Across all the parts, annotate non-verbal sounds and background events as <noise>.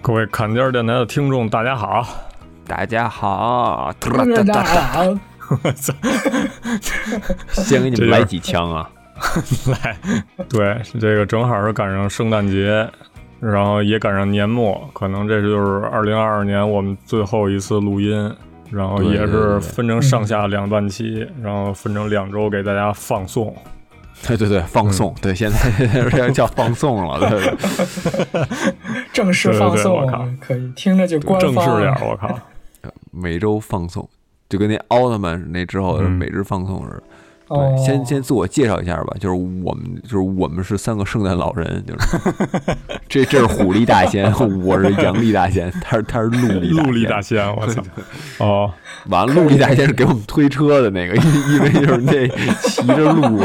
各位砍价电台的听众，大家好！大家好，大家好，我操！先给你们来几枪啊！<laughs> 来，对，这个正好是赶上圣诞节，然后也赶上年末，可能这就是二零二二年我们最后一次录音，然后也是分成上下两段期，然后分成两周给大家放送。对对对，放送，对，现在要叫放送了，对。<laughs> 对，正式放送，可以听着就官方正式点，我靠，每周放送，就跟那奥特曼那之后每日放送似的。对，先先自我介绍一下吧，就是我们就是我们是三个圣诞老人，就是 <laughs> 这这是虎力大仙，我是羊力大仙，他是他是鹿力鹿力大仙，我操，<laughs> 哦，完了，鹿力大仙是给我们推车的那个，因为就是那骑着鹿，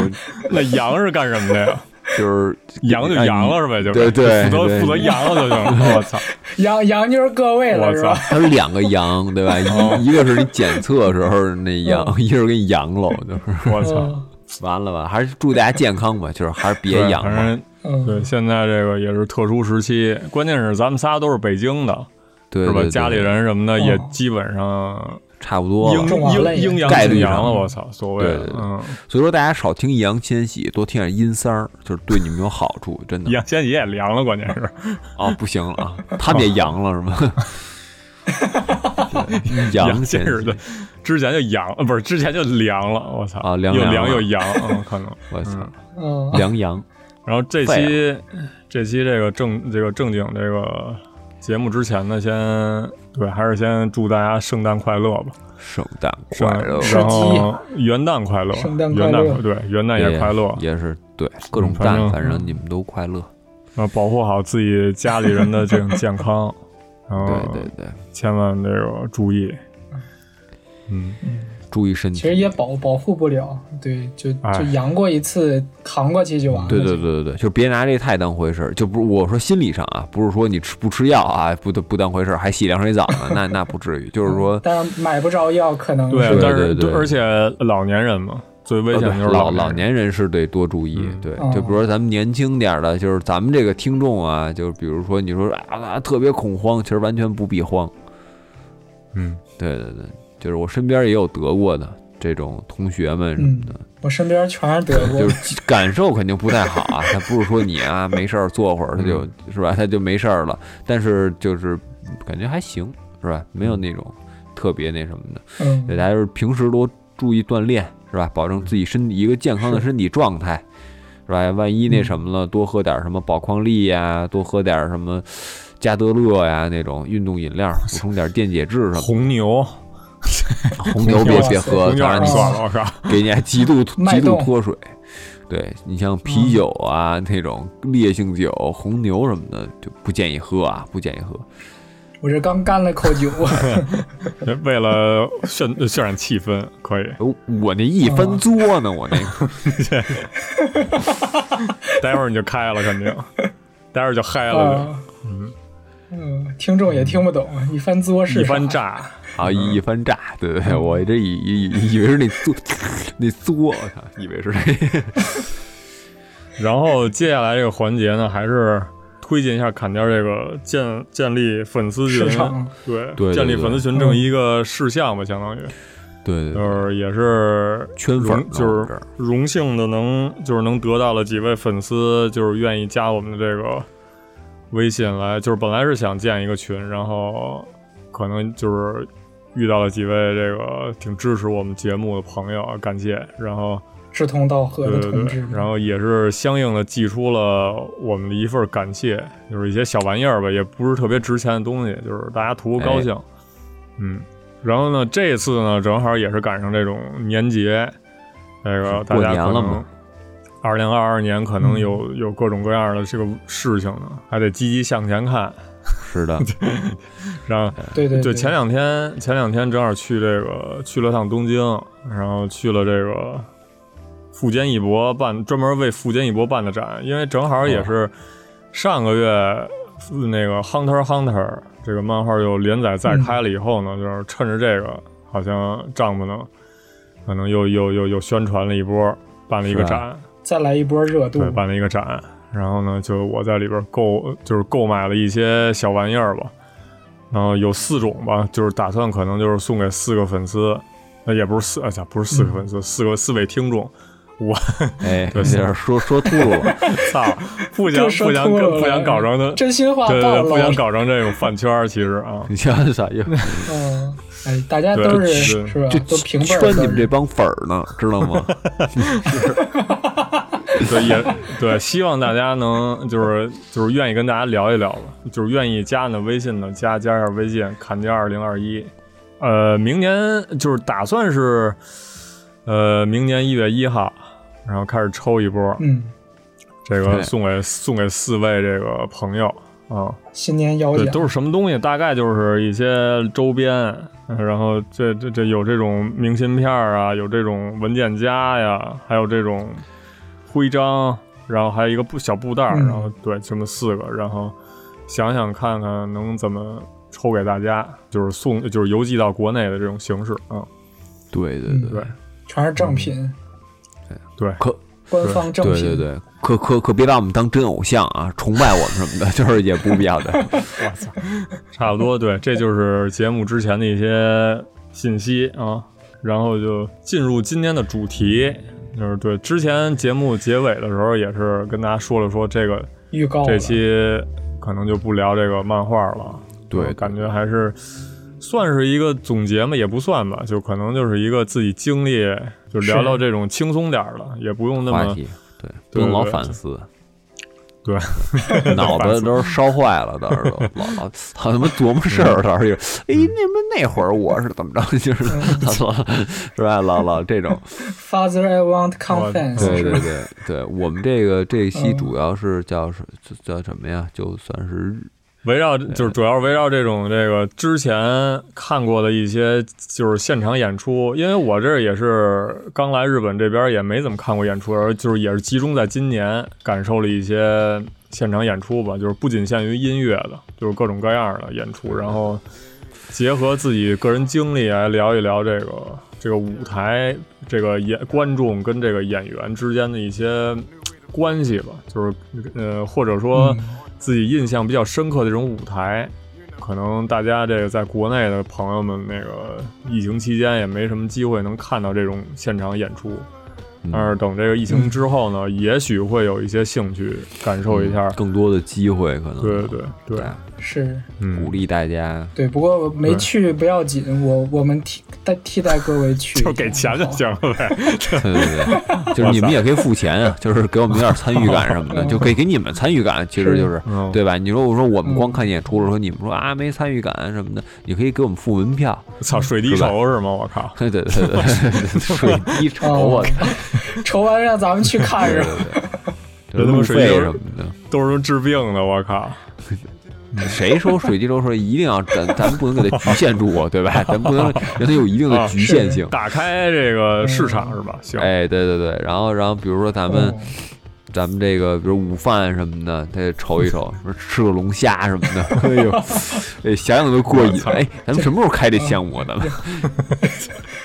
那羊是干什么的呀？就是阳就阳了是呗，就对对，负责负责阳了就行了。<laughs> 我操，阳阳就是各位了是吧？它是两个阳对吧？一一个是你检测时候那阳，一个是给你阳了，就是我操，完了吧？还是祝大家健康吧，就是还是别阳了。对，现在这个也是特殊时期，关键是咱们仨都是北京的，是吧？家里人什么的也基本上。差不多了，阴阴阳概率上。了，我操，所谓的，嗯，所以说大家少听易烊千玺，多听点阴三儿，就是对你们有好处，真的。易烊千玺也凉了，关键是，啊，不行了啊，他们也阳了是吗？<laughs> 阳先是的，之前就阳，不是之前就凉了，我操。啊，凉又凉又阳，嗯，可能，<laughs> 我操，凉阳。然后这期这期这个正这个正经这个。节目之前呢，先对，还是先祝大家圣诞快乐吧！圣诞快乐，然后元旦快乐，元旦对，元旦也快乐，也是对，各种蛋，反正你们都快乐。啊，保护好自己家里人的这种健康，<laughs> 然后对对对，千万这个注意，嗯。注意身体，其实也保保护不了，对，就就阳过一次，扛过去就完了。对对对对对，就别拿这太当回事儿，就不是我说心理上啊，不是说你吃不吃药啊，不不当回事儿，还洗凉水澡呢，<laughs> 那那不至于，就是说，但买不着药，可能对，但是而且老年人嘛，最危险就是老老年人。是得多注意，对，就比如说咱们年轻点的，就是咱们这个听众啊，就是比如说你说啊特别恐慌，其实完全不必慌，嗯，对对对。就是我身边也有得过的这种同学们什么的，我身边全是得过，就是 <laughs> 感受肯定不太好啊。他不是说你啊没事儿坐会儿他就是吧，他就没事儿了。但是就是感觉还行，是吧？没有那种特别那什么的。嗯，大家就是平时多注意锻炼，是吧？保证自己身体一个健康的身体状态，是吧？万一那什么了，多喝点什么宝矿力呀，多喝点什么加德乐呀那种运动饮料，补充点电解质什么。红牛。<laughs> 红牛别别喝，当然你算了，我靠，给你极度 <laughs> 极度脱水。对你像啤酒啊那种烈性酒，红牛什么的就不建议喝啊，不建议喝。我这刚干了口酒，<laughs> 为了渲渲染气氛，可以。我那一分作呢，我那个。待会儿你就开了，肯定。待会儿就嗨了，嗯嗯，听众也听不懂，一番作是一番炸。啊！一翻炸，对对对，我这以以以为是那作那作，我操，以为是那。<laughs> 然后接下来这个环节呢，还是推荐一下砍掉这个建建立粉丝群，对，建立粉丝群这么一个事项吧，相当于，对，就是也是圈粉，就是荣幸的能就是能得到了几位粉丝，就是愿意加我们的这个微信来，就是本来是想建一个群，然后可能就是。遇到了几位这个挺支持我们节目的朋友，感谢。然后志同道合的同志，然后也是相应的寄出了我们的一份感谢，就是一些小玩意儿吧，也不是特别值钱的东西，就是大家图个高兴。嗯，然后呢，这次呢正好也是赶上这种年节，那个大家可能二零二二年可能有有各种各样的这个事情呢，还得积极向前看。是的，<laughs> 然后对对，就前两天前两天正好去这个去了趟东京，然后去了这个富坚义博办专门为富坚义博办的展，因为正好也是上个月那个 Hunter Hunter 这个漫画又连载再开了以后呢，就是趁着这个好像丈夫呢，可能又又又又宣传了一波，办了一个展，再来一波热度，对，办了一个展。然后呢，就我在里边购，就是购买了一些小玩意儿吧。然后有四种吧，就是打算可能就是送给四个粉丝，那也不是四，哎呀，不是四个粉丝，四个四位听众。我哎，<laughs> 有点说说秃噜了，<laughs> 操！不想不想不想搞成的真心话，对对，不想搞成这种饭圈其实啊，你想啥意思？嗯，哎，大家都是是吧？都平辈圈你们这帮粉儿呢，知道吗？<laughs> <laughs> 对，也对，希望大家能就是就是愿意跟大家聊一聊吧，就是愿意加呢微信的加加一下微信，砍价二零二一。呃，明年就是打算是，呃，明年一月一号，然后开始抽一波，嗯，这个送给送给四位这个朋友啊，新年邀请都是什么东西？大概就是一些周边，然后这这这有这种明信片啊，有这种文件夹呀，还有这种。徽章，然后还有一个布小布袋儿，然后对，这么四个，然后想想看看能怎么抽给大家，就是送，就是邮寄到国内的这种形式啊。对对对，全是正品。对，可官方正品。对对对，可可可别把我们当真偶像啊，崇拜我们什么的，<laughs> 就是也不必要的。<laughs> 我操，差不多，对，这就是节目之前的一些信息啊，然后就进入今天的主题。就是对，之前节目结尾的时候也是跟大家说了说这个预告，这期可能就不聊这个漫画了。对，感觉还是算是一个总结嘛，也不算吧，就可能就是一个自己经历，就聊聊这种轻松点的，也不用那么对，不用老反思。对，<laughs> 脑子都烧坏了，倒是老老好他妈琢磨事儿，到时候哎，那么那会儿我是怎么着，<laughs> 就是他说是吧？老老这种。Father, I want confidence。对对对对，我们这个这一期主要是叫是叫什么呀？就算是。围绕就是主要围绕这种这个之前看过的一些就是现场演出，因为我这也是刚来日本这边也没怎么看过演出，而就是也是集中在今年感受了一些现场演出吧，就是不仅限于音乐的，就是各种各样的演出，然后结合自己个人经历来聊一聊这个这个舞台这个演观众跟这个演员之间的一些关系吧，就是呃或者说。自己印象比较深刻的这种舞台，可能大家这个在国内的朋友们，那个疫情期间也没什么机会能看到这种现场演出。但是等这个疫情之后呢，也许会有一些兴趣感受一下。更多的机会，可能。对对。对，是鼓励大家。对，不过没去不要紧，我我们替代替代各位去，<laughs> 就给钱就行了呗。对对对，<laughs> 就是你们也可以付钱啊，就是给我们有点参与感什么的，<laughs> 就可以给你们参与感，其实就是对吧？你说我说我们光看演出了，说你们说啊没参与感什么的，你可以给我们付门票。操，水滴筹是吗？我靠！对对对对，水滴筹我操。筹完让咱们去看是吧？这他妈水滴什么的都是治病的，我靠！谁说水滴筹说一定要咱 <laughs> 咱们不能给它局限住，对吧？<laughs> 咱不能让它有一定的局限性，<laughs> 打开这个市场是吧？行，哎，对对对，然后然后比如说咱们。咱们这个，比如午饭什么的，得瞅一瞅，什么吃个龙虾什么的，哎呦，哎，想想都过瘾。哎，咱们什么时候开这项目的？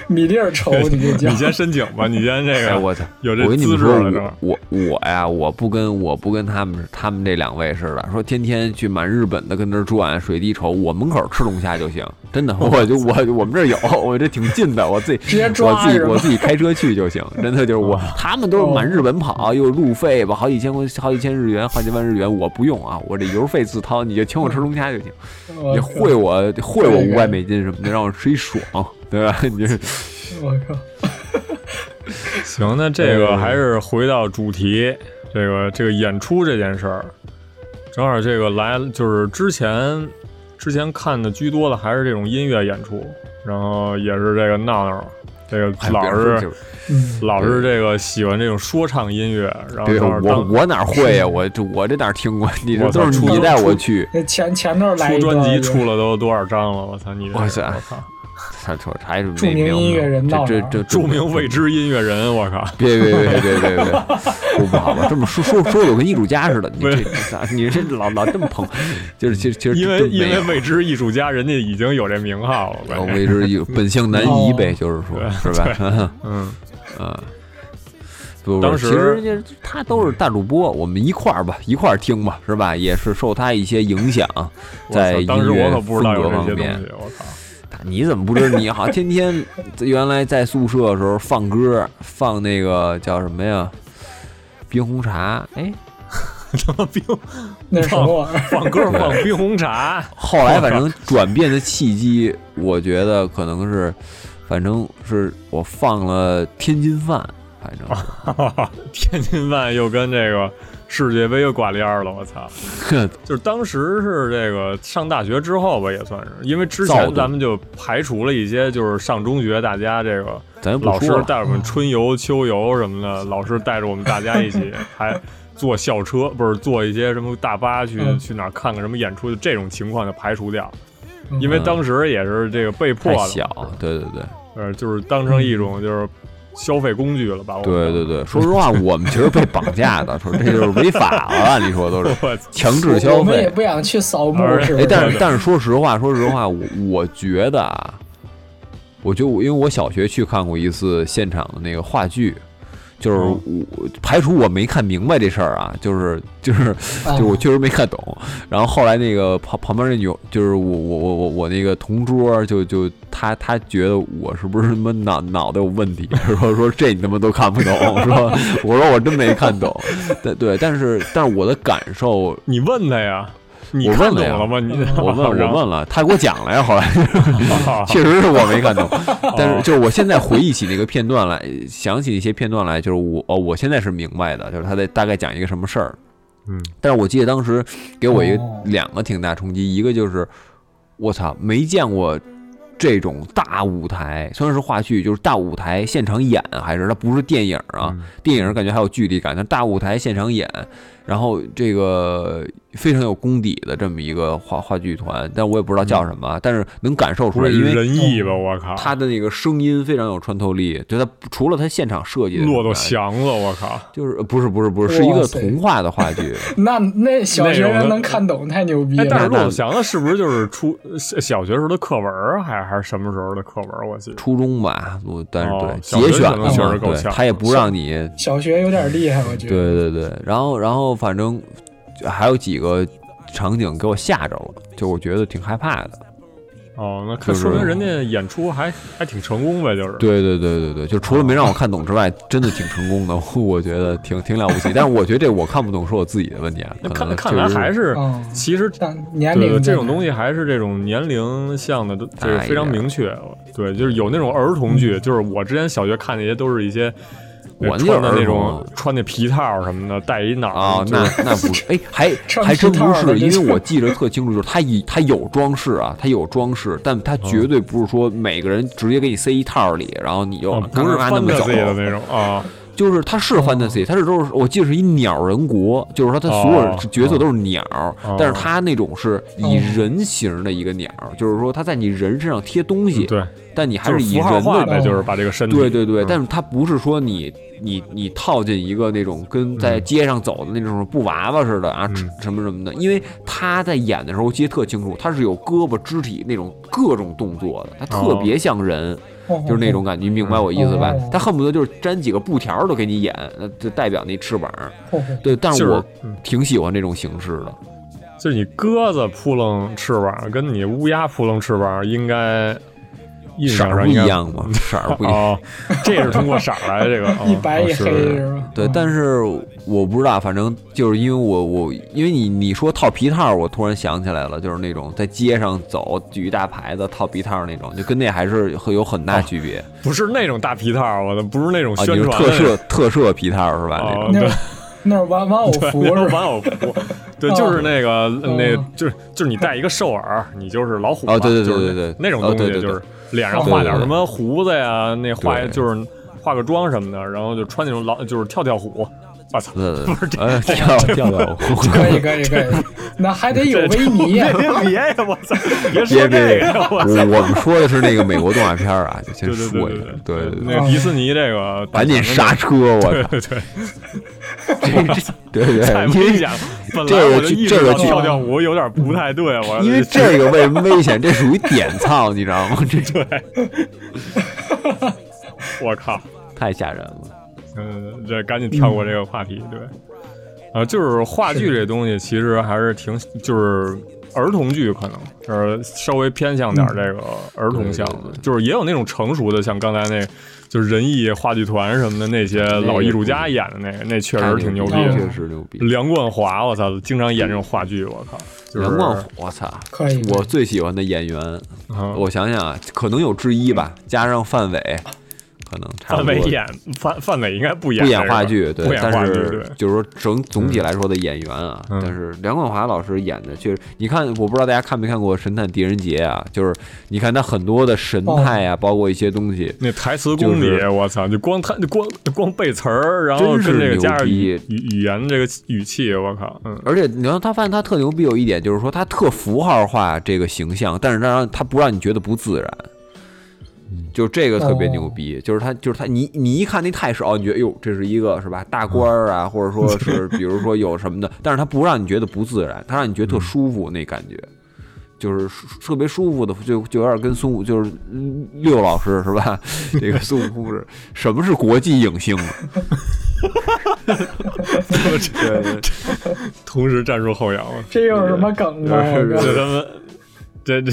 <laughs> 米粒儿瞅你这叫。你先申请吧，你先这个。我操，有这资质了。我我呀，我不跟我不跟他们他们这两位似的，说天天去满日本的跟那转水滴筹，我门口吃龙虾就行。真的，<laughs> 我就我我们这有，我这挺近的，我自己直接抓，我自己我自己开车去就行。真的就是我，他们都是满日本跑，又路费。吧？好几千块，好几千日元，好几万日元，我不用啊，我这油费自掏，你就请我吃龙虾就行，你会我会我五百美金什么的，让我吃一爽，对吧？<laughs> 你我靠！<laughs> 行，那这个还是回到主题，这个这个演出这件事儿，正好这个来就是之前之前看的居多的还是这种音乐演出，然后也是这个闹闹。这个老是，老是这个喜欢这种说唱音乐，然后我我哪会呀？<laughs> 我这我这哪听过？你这都是你带我去。前前头来出专辑出了都多少张了？我操你！我操！他说还是著名音乐人这这这著名未知音乐人，我靠！别别别别别别，不 <laughs> 不好吧？这么说说说，我跟艺术家似的，你这咋？你这老老这么捧，就是其实其实因为因为未知艺术家，人家已经有这名号了。未知艺本性难移呗，就是说，是吧？<laughs> 嗯嗯。当时其实他都是大主播，我们一块儿吧，一块儿听吧，是吧？也是受他一些影响，在音乐风格方面。我靠！你怎么不知道？你好，天天原来在宿舍的时候放歌，放那个叫什么呀？冰红茶？哎，什么冰？那什么玩意儿？放歌放冰红茶。后来反正转变的契机，我觉得可能是，反正是我放了天津饭。反正 <laughs> 天津饭又跟这个世界杯又挂链了，我操！<laughs> 就是当时是这个上大学之后吧，也算是，因为之前咱们就排除了一些，就是上中学大家这个老师带我们春游、秋游什么的，老师带着我们大家一起 <laughs> 还坐校车，不是坐一些什么大巴去去哪儿看看什么演出，就这种情况就排除掉，因为当时也是这个被迫的，小，对对对，呃，就是当成一种就是。消费工具了吧？对对对，说实话，我们其实被绑架的，<laughs> 说这就是违法了。你说都是强制消费，我们也不想去扫墓。哎，但是但是说实话，说实话，我我觉得啊，我就因为我小学去看过一次现场的那个话剧。就是我排除我没看明白这事儿啊，就是就是就我确实没看懂。然后后来那个旁旁边那女，就是我我我我我那个同桌，就就他他觉得我是不是他妈脑脑袋有问题？<laughs> 说说这你他妈都看不懂，<laughs> 是吧？我说我真没看懂。对对，但是但是我的感受，你问他呀。我问了吗？你我问我问了，他给我讲了呀。后来 <laughs> 确实是我没看懂，但是 <laughs> 就是我现在回忆起那个片段来，想起一些片段来，就是我哦，我现在是明白的，就是他在大概讲一个什么事儿。嗯，但是我记得当时给我一个两个挺大冲击，一个就是我操，没见过这种大舞台，虽然是话剧，就是大舞台现场演，还是它不是电影啊？电影感觉还有距离感，但大舞台现场演，然后这个。非常有功底的这么一个话话剧团，但我也不知道叫什么，但是能感受出来，因为仁义吧，我靠，他的那个声音非常有穿透力。就他除了他现场设计，骆驼祥子，我靠，就是不是不是不是，是一个童话的话剧。<laughs> 那那小学生能看懂，太牛逼了。但是骆驼祥子是不是就是初小学时候的课文，还还是什么时候的课文？我记得初中吧，我但是对节选了嘛，对，他也不让你小学有点厉害，我觉得。对对对，然后然后反正。还有几个场景给我吓着了，就我觉得挺害怕的。哦，那说明人家演出还还挺成功呗，就是。对对对对对，就除了没让我看懂之外，真的挺成功的，<laughs> 我觉得挺挺了不起。但是我觉得这我看不懂是我自己的问题啊。看看来还是，其实年龄这种东西还是这种年龄向的，就是非常明确。对，就是有那种儿童剧，就是我之前小学看那些都是一些。我穿的那种，穿那皮套什么的，戴一脑啊，那 <laughs> 那不是，哎，还还真不是，因为我记得特清楚，就是他以他有装饰啊，他有装饰，但他绝对不是说每个人直接给你塞一套里，然后你就不是那么走的那种啊，就是他是 fantasy，他是都是我记得是一鸟人国，就是说他所有角色都是鸟，但是他那种是以人形的一个鸟，就是说他在你人身上贴东西，对，但你还是以人的，就是把这个身体，对对对，但是他不是说你。你你套进一个那种跟在街上走的那种布娃娃似的啊，什么什么的，因为他在演的时候，我记得特清楚，他是有胳膊肢体那种各种动作的，他特别像人，就是那种感觉，你明白我意思吧？他恨不得就是粘几个布条都给你演，那就代表那翅膀。对，但是我挺喜欢这种形式的，就是你鸽子扑棱翅膀，跟你乌鸦扑棱翅膀应该。色儿不一样吗？<laughs> 色儿不一样，这是通过色儿来这个 <laughs> 一白一黑是吧？对，但是我不知道，反正就是因为我我因为你你说套皮套，我突然想起来了，就是那种在街上走举一大牌子套皮套那种，就跟那还是会有很大区别。不是那种大皮套，我的不是那种宣传特摄特摄皮套是吧？那种那是玩玩偶服是玩偶服，对，就是那个那就是就是你戴一个兽耳，你就是老虎啊，对对对对对，那种东西就是。脸上画点什么胡子呀？那画就是化个妆什么的，然后就穿那种老就是跳跳虎，我操，不是这跳跳跳，可以可以可以，那还得有维尼呀！<laughs> 别别呀！我操，<laughs> 别说这个！我我们说的是那个美国动画片啊，就先说一下。对对对，那迪士尼这个 <laughs> 赶紧刹车！我操，对对，对对，太危险了。这个这个跳跳舞有点不太对，我因为这个为什么危险？这属于点操，你知道吗？这对，我靠，太吓人了。嗯，这赶紧跳过这个话题，对。啊，就是话剧这东西，其实还是挺，就是儿童剧可能，就是稍微偏向点这个儿童向的，就是也有那种成熟的，像刚才那，就是仁义话剧团什么的那些老艺术家演的那个，那确实挺牛逼，确实牛逼。梁冠华，我操，经常演这种话剧，我靠。梁冠华，我操，可以。我最喜欢的演员，我想想啊，可能有之一吧，加上范伟。可能范伟演范范伟应该不演不演话剧，对，但是就是说整总体来说的演员啊，但是梁冠华老师演的确实，你看我不知道大家看没看过《神探狄仁杰》啊，就是你看他很多的神态啊，包括一些东西，那台词功底，我操，就光他光光背词儿，然后跟这个加上语语言这个语气，我靠，嗯，而且你要他发现他特牛逼有一点就是说他特符号化这个形象，但是他让他不让你觉得不自然。就这个特别牛逼，就是他，就是他，你你一看那态势哦，你觉得哟，这是一个是吧大官儿啊，或者说是 <laughs> 比如说有什么的，但是他不让你觉得不自然，他让你觉得特舒服那感觉，就是特别舒服的，就就有点跟孙悟就是六老师是吧？<laughs> 这个孙悟空是什么是国际影星？对对，同时站住后仰了，这有什么梗啊？这他妈，这这。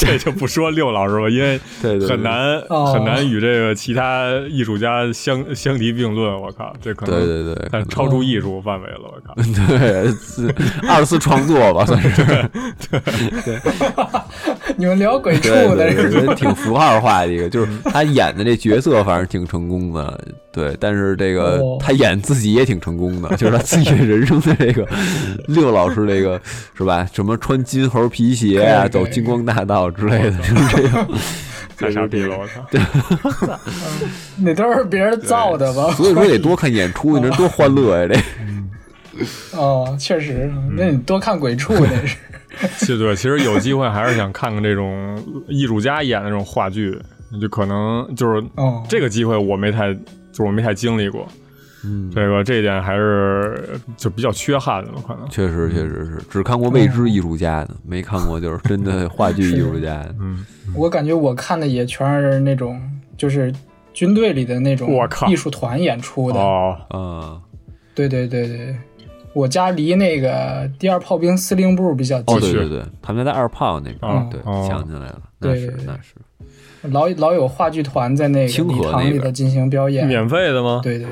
这就不说六老师了，因为 <laughs> 很难很难与这个其他艺术家相相提并论。我靠，这可能对对对，但超出艺术范围了。我靠，<laughs> 对，二次创作吧，算是。对对，<laughs> 你们聊鬼畜的，挺符号化的一个，就是他演的这角色，反正挺成功的。对，但是这个他演自己也挺成功的，就是他自己人生的这个 <laughs> 六老师这个是吧？什么穿金猴皮鞋啊，走金光大道之类的，就是这样。<laughs> 太傻逼了，我操！<laughs> 那都是别人造的吧？所以说得多看演出，你这多欢乐呀！这哦，确实，那你多看鬼畜那是。其实对，其实有机会还是想看看这种艺术家演的这种话剧，就可能就是这个机会我没太。就是我没太经历过，嗯，这个这一点还是就比较缺憾的了，可能。确实确实是只看过未知艺术家的，没看过就是真的话剧艺术家的。嗯，我感觉我看的也全是那种就是军队里的那种艺术团演出的。哦，嗯，对对对对，我家离那个第二炮兵司令部比较近，对对对，他们家在二炮那边，对，想起来了，那是那是。老老有话剧团在那个礼堂里头进行表演，免费的吗？对对，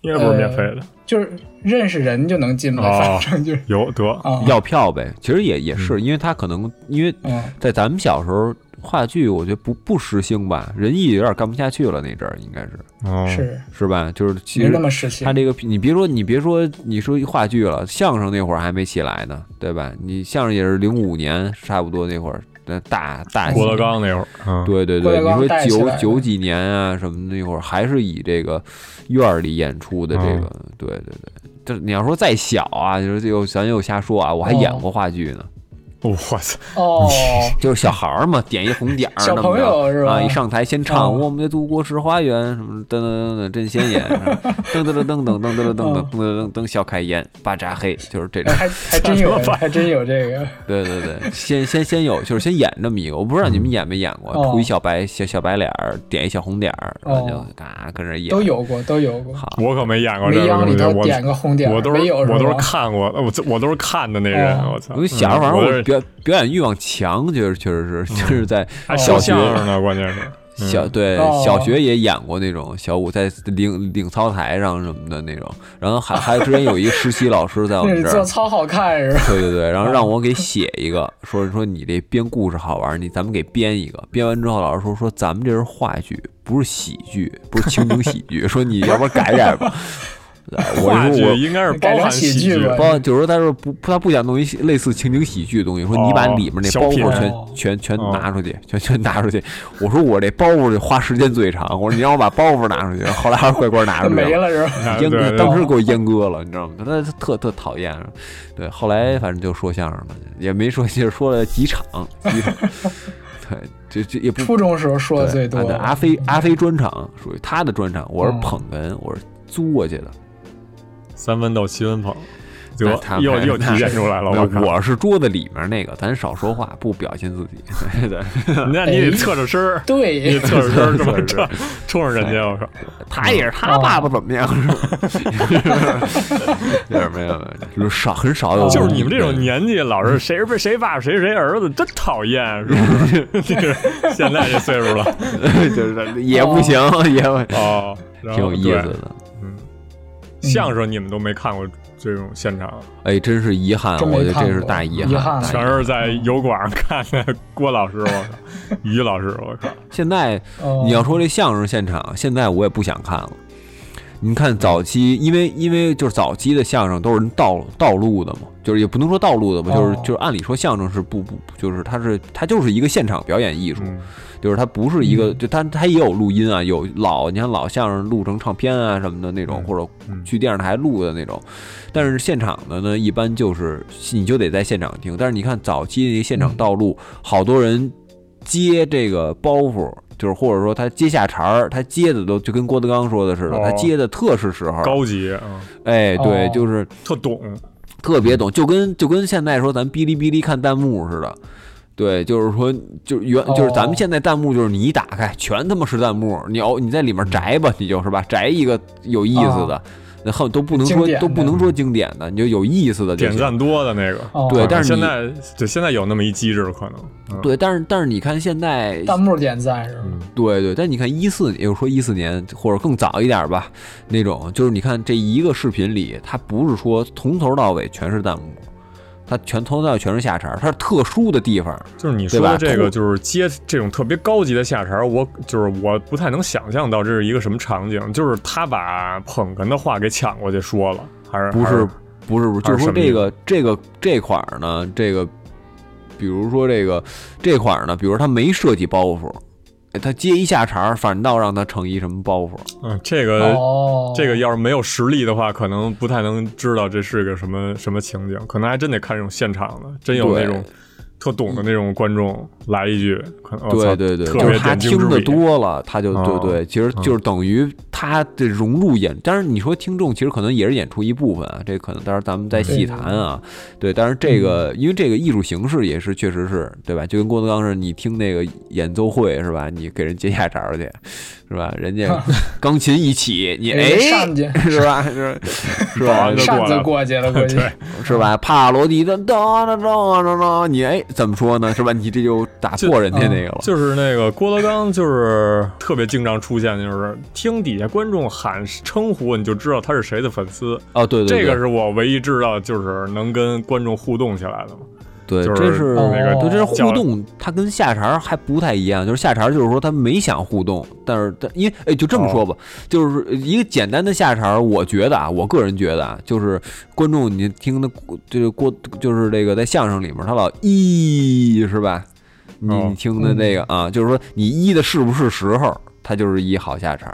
应该不是免费的，就是认识人就能进来，反正就是有得要票呗。其实也也是，因为他可能因为在咱们小时候话剧，我觉得不不时兴吧，人艺有点干不下去了那阵儿，应该是是是吧？就是其实他这个你别说你别说你说话剧了，相声那会儿还没起来呢，对吧？你相声也是零五年差不多那会儿。那大大郭德纲那会儿，对对对，你说九九几年啊什么那会儿，还是以这个院里演出的这个，对对对，这你要说再小啊，就是又咱又瞎说啊，我还演过话剧呢。<laughs> 我操！哦，<laughs> 就是小孩儿嘛，点一红点儿，小朋友是吧？啊，一上台先唱《我们的祖国是花园》什么噔噔噔噔真鲜艳，噔噔噔噔噔噔噔噔噔噔噔噔笑开颜，巴扎黑，就是这种。还还真有，还真有这个。<laughs> 对对对，先先先有，就是先演这么一个，我不知道你们演没演过，涂一小白小小白脸儿，点一小红点儿，然后就嘎跟着演。都有过，都有过。好，我可没演过这个东西。我点个红点，我都是我都是看过，我我都是看的那人。我操！我小时候反正我表表演欲望。强，确实确实是，就是 <laughs> 在小学呢，关键是。小对小学也演过那种小舞，在领领操台上什么的那种，然后还还之前有一个实习老师在我们这儿。做操好看是吧？对对对，然后让我给写一个，说说你这编故事好玩，你咱们给编一个，编完之后老师说说咱们这是话剧，不是喜剧，不是情景喜剧，<laughs> 说你要不然改改吧。我说我应该是包含喜剧，包就是说他说不他不想弄一类似情景喜剧的东西，说你把里面那包袱全全全拿出去，全全拿出去。我说我这包袱花时间最长，我说你让我把包袱拿出去，后来还是乖乖拿出去没了是吧？阉割当时给我阉割了，你知道吗？他特特讨厌。对，后来反正就说相声了，也没说，就是说了几场几场。对，这这也不初中时候说的最多。阿飞阿飞专场属于他的专场，我是捧哏，我是租过去的。三分逗七分捧。就又又体现出来了，我是桌子里面那个，咱少说话，不表现自己。对，<laughs> 那你得侧着身儿，对，你侧着身儿这么 <laughs> 着冲着人家。我说，他也是他爸爸怎么样？<laughs> 是吧？没有没有，就是少很少有。就是你们这种年纪，老是谁是谁爸爸，谁是谁儿子，真讨厌，是不是？就是现在这岁数了，就是也不行，也哦，挺有意思的。嗯，相声你们都没看过。这种现场，哎，真是遗憾，我觉得这是大遗憾，全是在油管看的。郭老师，我靠，于老师，我靠。现在你要说这相声现场，现在我也不想看了。你看早期，因为因为就是早期的相声都是人道道路的嘛，就是也不能说道路的吧，就是就是按理说相声是不不就是它是它就是一个现场表演艺术。就是它不是一个，就它它也有录音啊，有老你看老相声录成唱片啊什么的那种，或者去电视台录的那种。但是现场的呢，一般就是你就得在现场听。但是你看早期那些现场道路，好多人接这个包袱，就是或者说他接下茬儿，他接的都就跟郭德纲说的似的，他接的特是时候高级。哎，对，就是特懂，特别懂，就跟就跟现在说咱哔哩哔哩看弹幕似的。对，就是说，就原就是咱们现在弹幕，就是你一打开，全他妈是弹幕，你哦，你在里面宅吧，你就是吧，宅一个有意思的。那后都不能说都不能说经典的，你就有意思的点赞多的那个。对，但是现在就现在有那么一机制可能。对，但是但是你看现在弹幕点赞是吗？对对，但你看一四，也就说一四年或者更早一点吧，那种就是你看这一个视频里，它不是说从头到尾全是弹幕。它全头到全是下茬，它是特殊的地方，就是你说的这个，就是接这种特别高级的下茬，我就是我不太能想象到这是一个什么场景，就是他把捧哏的话给抢过去说了，还是不是不是不是，就是说这个这个这块儿呢，这个比如说这个这块儿呢，比如他没设计包袱。他接一下茬，反倒让他成一什么包袱？嗯，这个这个要是没有实力的话，可能不太能知道这是个什么什么情景，可能还真得看这种现场的，真有那种。特懂的那种观众来一句，可能对对对，就是他听的多了，他就对对，其实就是等于他的融入演。但是你说听众其实可能也是演出一部分啊，这可能到时候咱们再细谈啊。对，但是这个因为这个艺术形式也是确实是对吧？就跟郭德纲似的，你听那个演奏会是吧？你给人接下茬去是吧？人家 <laughs> 钢琴一起，你哎 <laughs> 是吧？是 <laughs> 是吧？扇子过去了，过去是吧？帕罗蒂的哒哒哒哒哒，你哎。怎么说呢？是吧？你这就打破人家那个了。就是那个郭德纲，就是特别经常出现，就是听底下观众喊称呼，你就知道他是谁的粉丝。哦，对对，这个是我唯一知道，就是能跟观众互动起来的嘛。对，这是那个，对，这是互动。他跟下茬还不太一样，就是下茬就是说他没想互动，但是他因为哎，就这么说吧，就是一个简单的下茬。我觉得啊，我个人觉得啊，就是观众你听的，就是郭，就是这个在相声里面，他老咦是吧？你听的那个啊，就是说你一的是不是时候，他就是一好下场。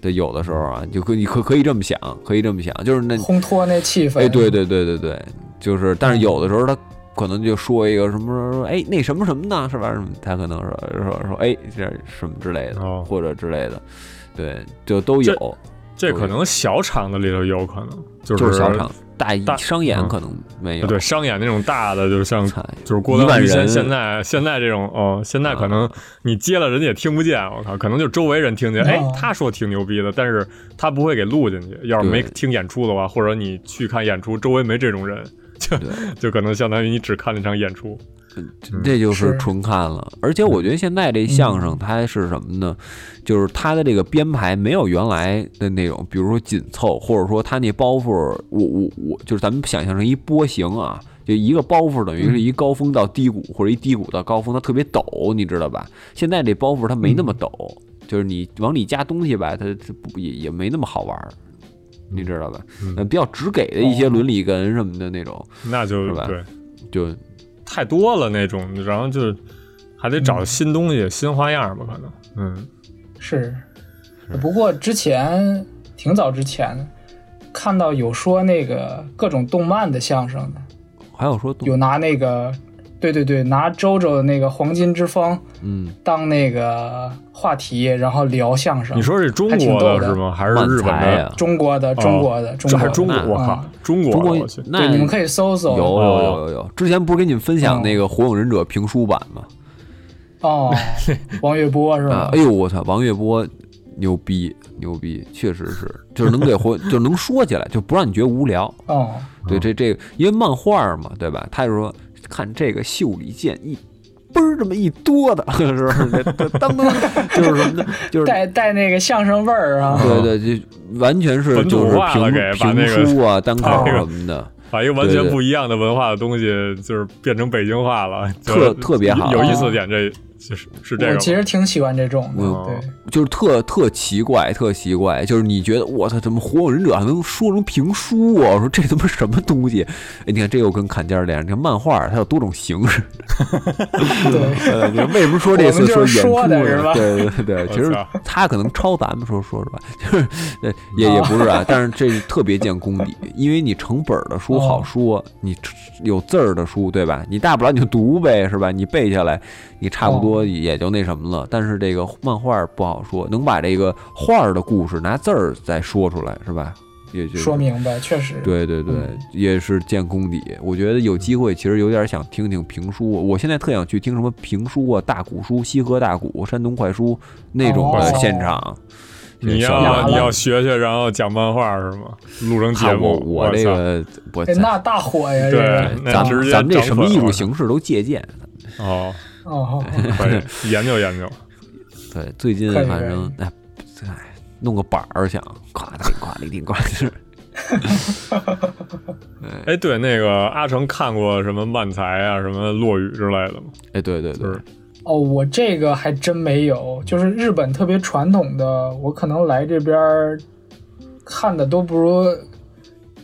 对，有的时候啊，就可你可可以这么想，可以这么想，就是那烘托那气氛。哎，对对对对对，就是，但是有的时候他。可能就说一个什么哎那什么什么呢是吧？什么他可能说说说哎这什么之类的，或者之类的，对，就都有。这可能小厂子里头有可能，就是小厂大大商演可能没有。对，商演那种大的，就像就是郭德纲现现在现在这种哦，现在可能你接了人家也听不见，我靠，可能就周围人听见，哎，他说挺牛逼的，但是他不会给录进去。要是没听演出的话，或者你去看演出，周围没这种人。就 <laughs> 就可能相当于你只看了一场演出，这就是纯看了。而且我觉得现在这相声它是什么呢？就是它的这个编排没有原来的那种，比如说紧凑，或者说它那包袱，我我我就是咱们想象成一波形啊，就一个包袱等于是一高峰到低谷，或者一低谷到高峰，它特别陡，你知道吧？现在这包袱它没那么陡，就是你往里加东西吧，它它不也也没那么好玩。你知道吧？嗯，比较直给的一些伦理根什么的那种，那就是吧？对，就太多了那种，然后就还得找新东西、新花样吧？可能，嗯，是。不过之前挺早之前看到有说那个各种动漫的相声的，还有说有拿那个。对对对，拿周周的那个黄金之风，嗯，当那个话题，然后聊相声。你说是中国的是吗？还是日本的？中国的，中国的，这还中国？我靠，中国！中国，对，你们可以搜搜。有有有有有，之前不是给你们分享那个《火影忍者》评书版吗？哦，王月波是吧？<laughs> 哎呦我操，王月波牛逼牛逼，确实是，就是能给火，<laughs> 就能说起来，就不让你觉得无聊。哦，对，这这，因为漫画嘛，对吧？他就说。看这个袖里剑一嘣儿这么一哆的，<laughs> 是不是？当当，就是什么的？就是带带那个相声味儿啊！对对，就完全是就是评评书啊、单口什么的，把一个完全不一样的文化的东西，就是变成北京话了，特特别好，有意思点这。就是是这个，我其实挺喜欢这种的，对，就是特特奇怪，特奇怪，就是你觉得我操，怎么火影忍者还能说成评书啊？我说这他妈什么东西？哎，你看这又跟砍价连，你看漫画它有多种形式，<laughs> <laughs> 对，你为什么说这次说演出是吧？对对对，其实他可能抄咱们说说是吧，<laughs> 就是也也不是啊，但是这特别见功底，因为你成本的书好说，你有字儿的书对吧？你大不了你就读呗，是吧？你背下来。你差不多也就那什么了，但是这个漫画不好说，能把这个画的故事拿字儿再说出来，是吧？也就说明白，确实。对对对，也是见功底。我觉得有机会，其实有点想听听评书。我现在特想去听什么评书啊，大鼓书、西河大鼓、山东快书那种的现场。你要你要学学，然后讲漫画是吗？录成节目，我这个我那大火呀！对，咱们咱们这什么艺术形式都借鉴。哦。哦，可以研究研究。<laughs> 对，最近反正哎，哎，弄个板儿想，咵的咵的，咵是。<laughs> 哎，对，那个阿成看过什么漫才啊，什么落雨之类的吗？哎，对对对。哦，我这个还真没有，就是日本特别传统的，我可能来这边看的都不如。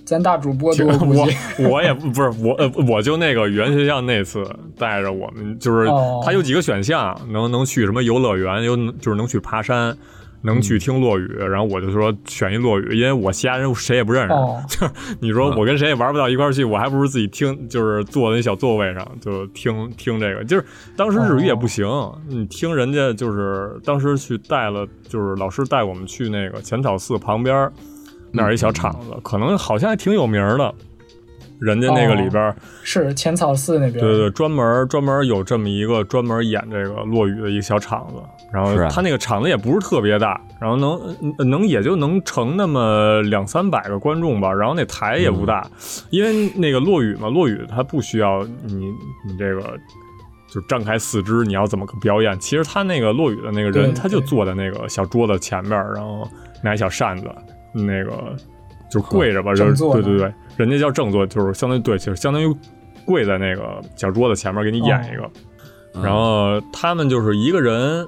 咱大主播多，我我也不是我，呃，我就那个语言学校那次带着我们，就是他有几个选项，能能去什么游乐园，有就是能去爬山，能去听落雨，然后我就说选一落雨，因为我其他人谁也不认识，<laughs> 就你说我跟谁也玩不到一块去，我还不如自己听，就是坐在那小座位上就听听这个，就是当时日语也不行，你听人家就是当时去带了，就是老师带我们去那个浅草寺旁边。那儿一小厂子，可能好像还挺有名的，人家那个里边是浅草寺那边，对对，专门专门有这么一个专门演这个落雨的一个小厂子，然后他那个场子也不是特别大，然后能能也就能盛那么两三百个观众吧，然后那台也不大，因为那个落雨嘛，落雨它不需要你你这个就张开四肢，你要怎么个表演？其实他那个落雨的那个人，他就坐在那个小桌子前面，然后拿一小扇子。那个就跪着吧，就对对对，人家叫正坐，就是相当于对，就是相当于跪在那个小桌子前面给你演一个，然后他们就是一个人，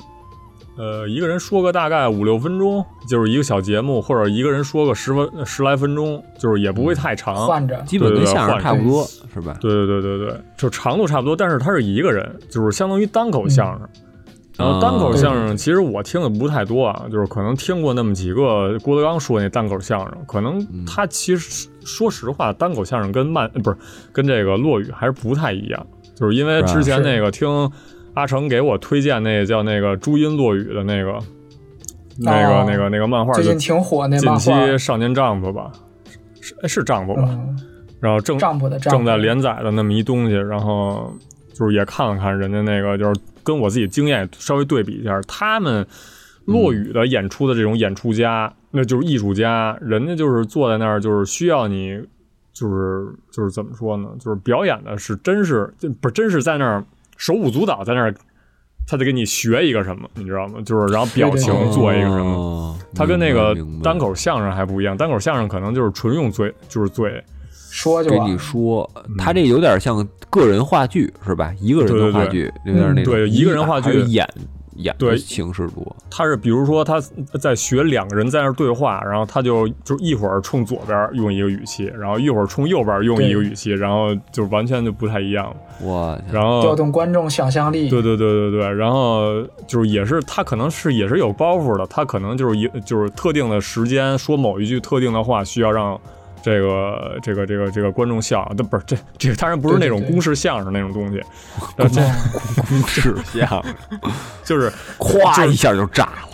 呃，一个人说个大概五六分钟，就是一个小节目，或者一个人说个十分十来分钟，就是也不会太长，换着，基本跟相声差不多，是吧？对对对对对，就长度差不多，但是他是一个人，就是相当于单口相声。然后单口相声，其实我听的不太多啊，就是可能听过那么几个郭德纲说那单口相声，可能他其实说实话，单口相声跟慢不是跟这个落语还是不太一样，就是因为之前那个听阿成给我推荐那个叫那个朱茵落语的那个那个那个那个漫画，最近挺火那近期少年丈夫吧，是是丈夫吧，然后正丈夫的正在连载的那么一东西，然后就是也看了看人家那个就是。跟我自己经验稍微对比一下，他们落雨的演出的这种演出家，那就是艺术家，人家就是坐在那儿，就是需要你，就是就是怎么说呢？就是表演的是真是，不是真是在那儿手舞足蹈，在那儿，他得给你学一个什么，你知道吗？就是然后表情做一个什么，他跟那个单口相声还不一样，单口相声可能就是纯用嘴，就是嘴。说就跟你说，他这有点像个人话剧是吧？一个人的话剧，有点那种对一个人话剧演演对的形式多。他是比如说他在学两个人在那对话，然后他就就一会儿冲左边用一个语气，然后一会儿冲右边用一个语气，然后就完全就不太一样。哇然后调动观众想象力。对对对对对，然后就是也是他可能是也是有包袱的，他可能就是一就是特定的时间说某一句特定的话，需要让这个这个这个这个观众笑，这不是这这当然不是那种公式相声那种东西，<laughs> 公式相声就是咵一下就炸了。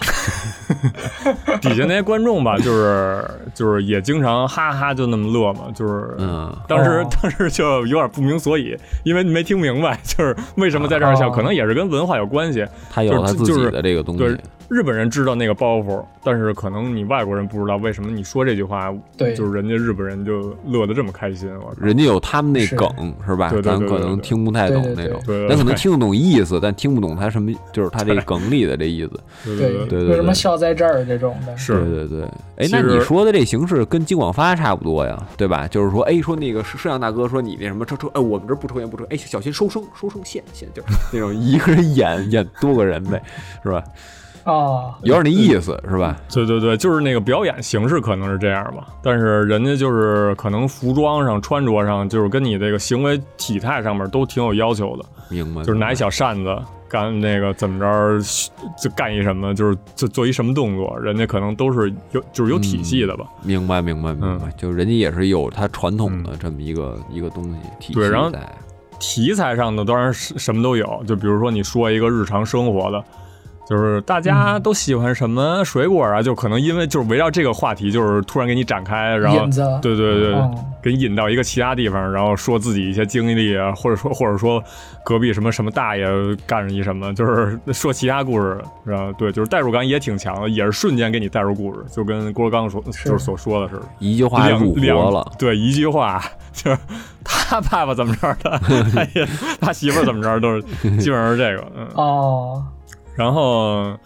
底下那些观众吧，就是就是也经常哈哈就那么乐嘛，就是嗯，当时、哦当时就有点不明所以，因为没听明白，就是为什么在这儿笑，哦可能也是跟文化有关系。他有他自己的这个东西。对，日本人知道那个包袱，但是可能你外国人不知道为什么你说这句话，对就是人家日本人就乐得这么开心。我人家有他们那梗是吧？对对对咱可能听不太懂那种对对，对咱可能听得懂意思，但听不懂他什么，就是他这梗里的这意思。对对对为什么笑在这儿这种的？是对对对，哎，那你说的这形式跟金广发差不多呀，对吧？就是说，哎，说那个摄像大哥说你那什么抽抽，哎，我们这儿不抽烟不抽，哎，小心收声收声线线，就是那种一个人演演多个人呗，是吧？啊，有点那意思，是吧？对对对，就是那个表演形式可能是这样吧，但是人家就是可能服装上、穿着上，就是跟你这个行为体态上面都挺有要求的，明白？就是拿一小扇子干那个怎么着就干一什么，就是做做一什么动作，人家可能都是有就是有体系的吧。明白明白明白，嗯就是人家也是有他传统的这么一个一个东西体系对然后。题材上的当然是什么都有，就比如说你说一个日常生活的，就是大家都喜欢什么水果啊，就可能因为就是围绕这个话题，就是突然给你展开，然后对对对，嗯给你引到一个其他地方，然后说自己一些经历啊，或者说或者说隔壁什么什么大爷干着一什么，就是说其他故事，然后对，就是代入感也挺强的，也是瞬间给你带入故事，就跟郭刚说是就是所说的似的。一句话两入两了，对，一句话就是他爸爸怎么着的，他也 <laughs> 他媳妇儿怎么着，都是基本上是这个，嗯。哦，然后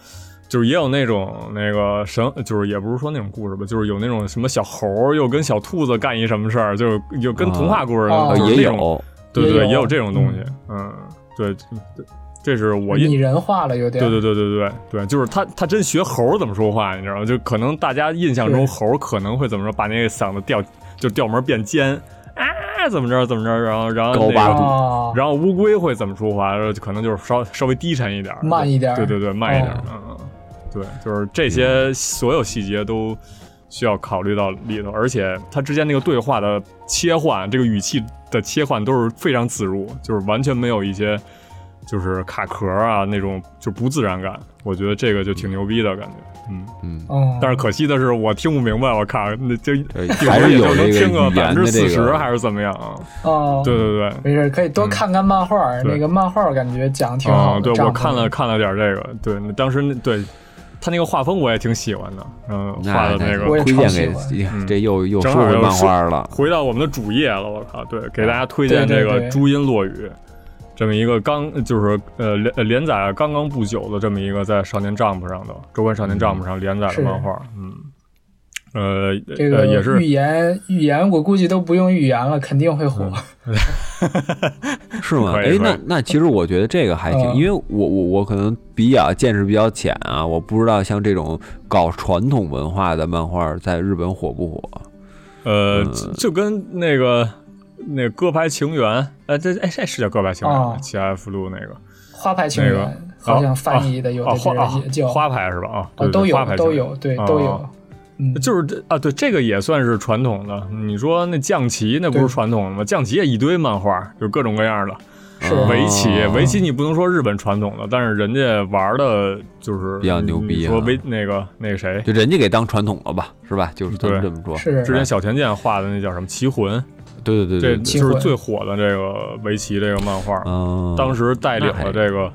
就是也有那种那个神，就是也不是说那种故事吧，就是有那种什么小猴儿又跟小兔子干一什么事儿，就是有跟童话故事、啊就是那种，也有，对对，也有也有这种东西，嗯，对，对这是我拟。人化了有点。对对对对对对，就是他，他真学猴儿怎么说话，你知道吗？就可能大家印象中猴儿可能会怎么说，把那个嗓子调，就调门变尖啊，怎么着怎么着，然后然后高八度啊，然后乌龟会怎么说话？可能就是稍稍微低沉一点儿，慢一点儿对对对，慢一点儿哦。嗯嗯，对，就是这些所有细节都需要考虑到里头，而且它之间那个对话的切换，这个语气的切换都是非常自如，就是完全没有一些就是卡壳啊那种就不自然感。我觉得这个就挺牛逼的感觉，嗯。嗯，嗯，但是可惜的是，我听不明白，我靠，那就还是有儿也就能这个听个语百分之四十还是怎么样啊？哦，对对对，没事，可以多看看漫画，那个漫画感觉讲挺好。对我看了看了点这个，对，当时那对他那个画风我也挺喜欢的，嗯，画的那个我也推荐给超喜欢嗯这又又正说回漫画了，回到我们的主页了，我靠，对，给大家推荐这个朱茵落雨》这么一个刚就是呃连呃连载刚刚不久的这么一个在少年 Jump 上的周刊少年 Jump 上连载的漫画，嗯，呃这个呃也是预言，预言我估计都不用预言了，肯定会火。<laughs> 是吗？哎那那其实我觉得这个还挺，嗯因为我我我可能比较见识比较浅啊，我不知道像这种搞传统文化的漫画在日本火不火。呃就跟那个那个歌牌情缘，哎这哎这是叫歌牌情缘吗哦？奇埃福禄那个。花牌情缘好像翻译的有啊的地花啊儿也叫花牌是吧？啊，都有花牌都有，对啊都有。嗯，就是这啊，对，这个也算是传统的。你说那象棋那不是传统的吗？象棋也一堆漫画，就各种各样的。是哦围棋，围棋你不能说日本传统的，但是人家玩的就是比较牛逼啊说围那个那个谁，就人家给当传统了吧，是吧？就是咱们对这么说。是之前小田健画的那叫什么《棋魂》，这对对对对对，棋魂就是最火的这个围棋这个漫画。嗯，当时带领了这个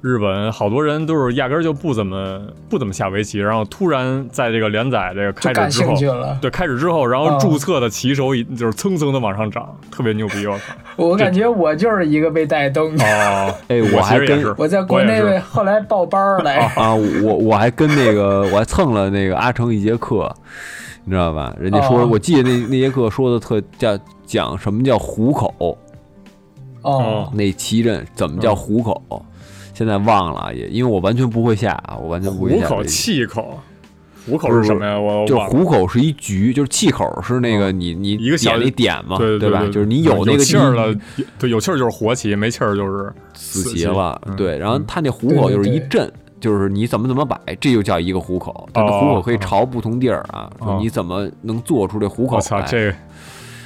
日本好多人都是压根儿就不怎么不怎么下围棋，然后突然在这个连载这个开始之后。对，开始之后，然后哦注册的棋手已就是蹭蹭的往上涨，特别牛逼，我操！我感觉我就是一个被带动的。哦，<laughs> 哎我我还跟我在国内后来报班儿来，啊，我我还跟那个我还蹭了那个阿成一节课，你知道吧？人家说，哦我记得那那节课说的特叫讲什么叫虎口，哦，那棋阵怎么叫虎口？现在忘了也，因为我完全不会下，我完全不会下。虎口气口，虎口是什么呀？我就虎口是一局，就是气口是那个你你一个小一点嘛，对吧？就是你有那个气儿了，对，有气儿就是活棋，没气儿就是死棋了。对，然后他那虎口就是一阵。就是你怎么怎么摆，这就叫一个虎口。它的虎口可以朝不同地儿啊。说你怎么能做出这虎口来？我操，这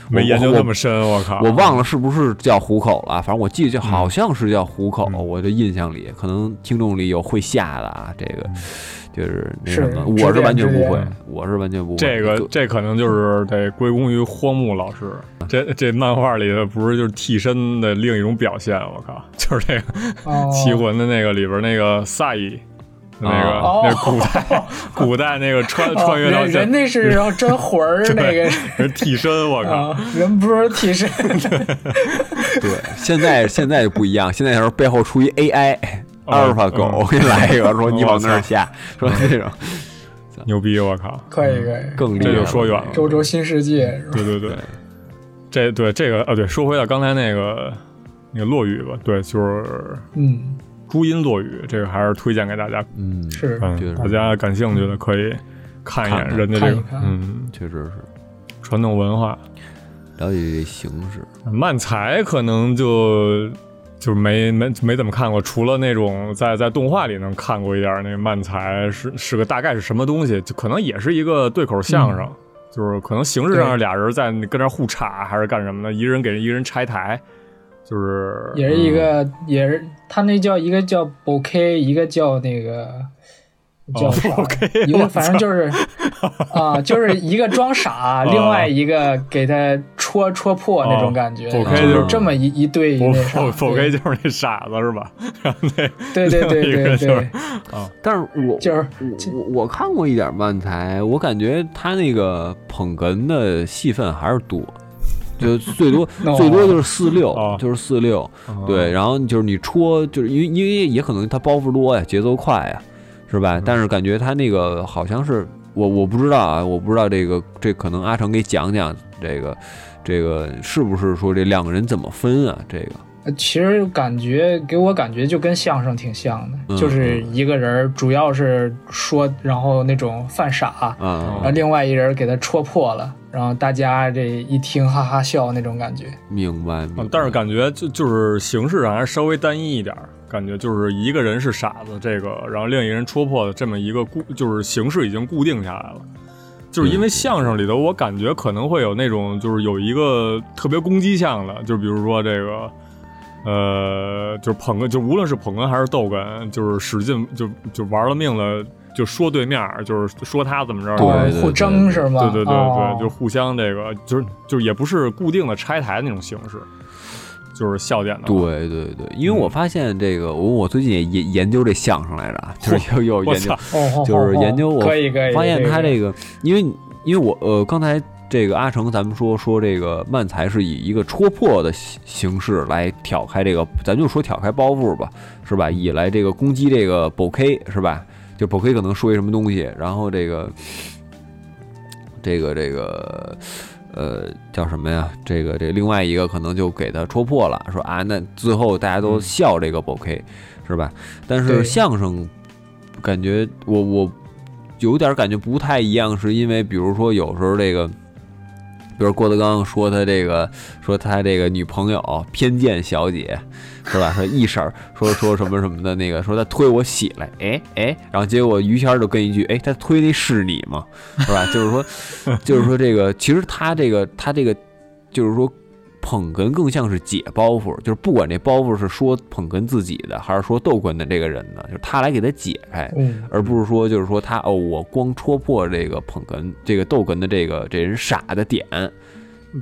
没研究那么深，我靠！我忘了是不是叫虎口了，反正我记得就好像是叫虎口。我的印象里，可能听众里有会下的啊，这个就是那什么，我是完全不会，我是完全不会。这个这可能就是得归功于荒木老师。这这漫画里的不是就是替身的另一种表现？我靠，就是这个 <laughs> 棋魂的那个里边那个萨伊。那个那古代 <laughs> 古代那个穿穿越到人那是要真魂儿 <laughs> 那个是替身，我靠，人不是替身。对，现在现在就不一样，现在要是背后出一 AI 阿尔法狗，我给你来一个，说你往那儿下，说这种牛逼，我靠，<laughs> 可以可以，更这就说远了，周周新世界，对对对，这对这个啊，对，说回到刚才那个那个落雨吧，对，就是嗯。朱茵落雨，这个还是推荐给大家。嗯，是，嗯，大家感兴趣的可以看一眼人家这个，嗯，确实是传统文化，了解这形式。漫才可能就就是没没没怎么看过，除了那种在在动画里能看过一点，那个漫才是是个大概是什么东西，就可能也是一个对口相声，就是可能形式上俩人在跟那互插还是干什么的，一人给人一人拆台。就是也是一个，也是他那叫一个叫 b o K，一个叫那个叫啥？一个反正就是啊，就是一个装傻，<laughs> 另外一个给他戳戳破那种感觉。就是这么一一对一那啥。b o K 就是那傻子是吧？<laughs> 对对对对对啊！但是我就是我我看过一点漫才，我感觉他那个捧哏的戏份还是多。就最多 <laughs> 最多就是四六，就是四六，对，然后就是你戳，就是因为因为也可能他包袱多呀，节奏快呀，是吧？但是感觉他那个好像是我我不知道啊，我不知道这个这可能阿成给讲讲这个这个是不是说这两个人怎么分啊？这个。其实感觉给我感觉就跟相声挺像的，就是一个人主要是说，然后那种犯傻，然后另外一人给他戳破了，然后大家这一听哈哈笑那种感觉。明白。但是感觉就就是形式上还是稍微单一一点，感觉就是一个人是傻子，这个然后另一个人戳破的这么一个固，就是形式已经固定下来了。就是因为相声里头，我感觉可能会有那种就是有一个特别攻击性的，就比如说这个。呃，就是捧哏，就无论是捧哏还是逗哏，就是使劲就就玩了命了，就说对面，就是说他怎么着，对，互争是吗？对对对对，就互相这个，就是就也不是固定的拆台那种形式，就是笑点的。对对对，因为我发现这个，我我最近也研研究这相声来着，就是又又研究，就是研究我发现他这个，因为因为我呃刚才。这个阿成，咱们说说这个漫才是以一个戳破的形式来挑开这个，咱就说挑开包袱吧，是吧？以来这个攻击这个宝 K 是吧？就宝 K 可能说一什么东西，然后这个这个这个呃叫什么呀？这个这另外一个可能就给他戳破了，说啊，那最后大家都笑这个宝 K 是吧？但是相声感觉我我有点感觉不太一样，是因为比如说有时候这个。比如郭德纲说他这个，说他这个女朋友偏见小姐，是吧？说一婶说说什么什么的那个，说他推我起来，哎哎，然后结果于谦就跟一句，哎，他推的是你吗？是吧？就是说，就是说这个，其实他这个他这个，就是说。捧哏更像是解包袱，就是不管这包袱是说捧哏自己的，还是说逗哏的这个人的，就是他来给他解开，而不是说就是说他哦，我光戳破这个捧哏、这个逗哏的这个这人傻的点。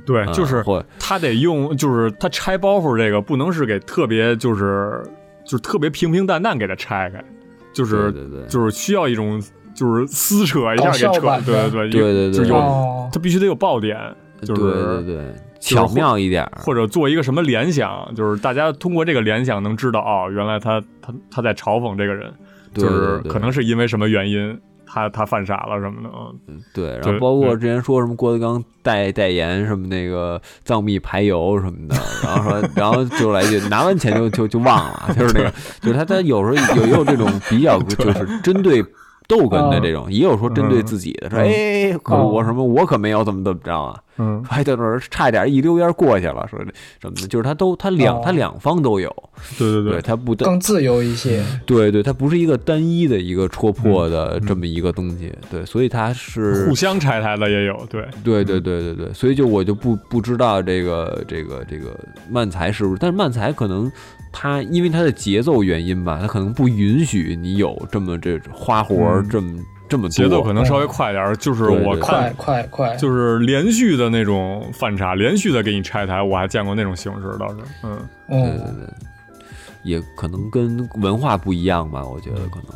对，就是他得用，就是他拆包袱这个不能是给特别，就是就是特别平平淡淡给他拆开，就是就是需要一种就是撕扯一下给扯，对对对对对，就有他必须得有爆点，就是对对对。巧妙一点，或者做一个什么联想，就是大家通过这个联想能知道，哦，原来他他他在嘲讽这个人，就是可能是因为什么原因，他他犯傻了什么的，嗯，对，然后包括之前说什么郭德纲代代言什么那个藏秘排油什么的，然后说，然后就来句拿完钱就就就忘了，就是那个，就是他他有时候有也有这种比较 <laughs> 就是针对。逗哏的这种，也有说针对自己的，说哎，可我什么，我可没有怎么怎么着啊，嗯，还在那儿差点一溜烟过去了，说什么的，就是他都他两他两方都有，对对对，他不更自由一些，对对，他不是一个单一的一个戳破的这么一个东西，对，所以他是互相拆台的也有，对。对对对对对，所以就我就不不知道这个这个这个漫才是不是，但是漫才可能。他因为他的节奏原因吧，他可能不允许你有这么这花活这么这么多。节奏可能稍微快点，就是我快快快，就是连续的那种反差，连续的给你拆台，我还见过那种形式，倒是，嗯，对对对，也可能跟文化不一样吧，我觉得可能。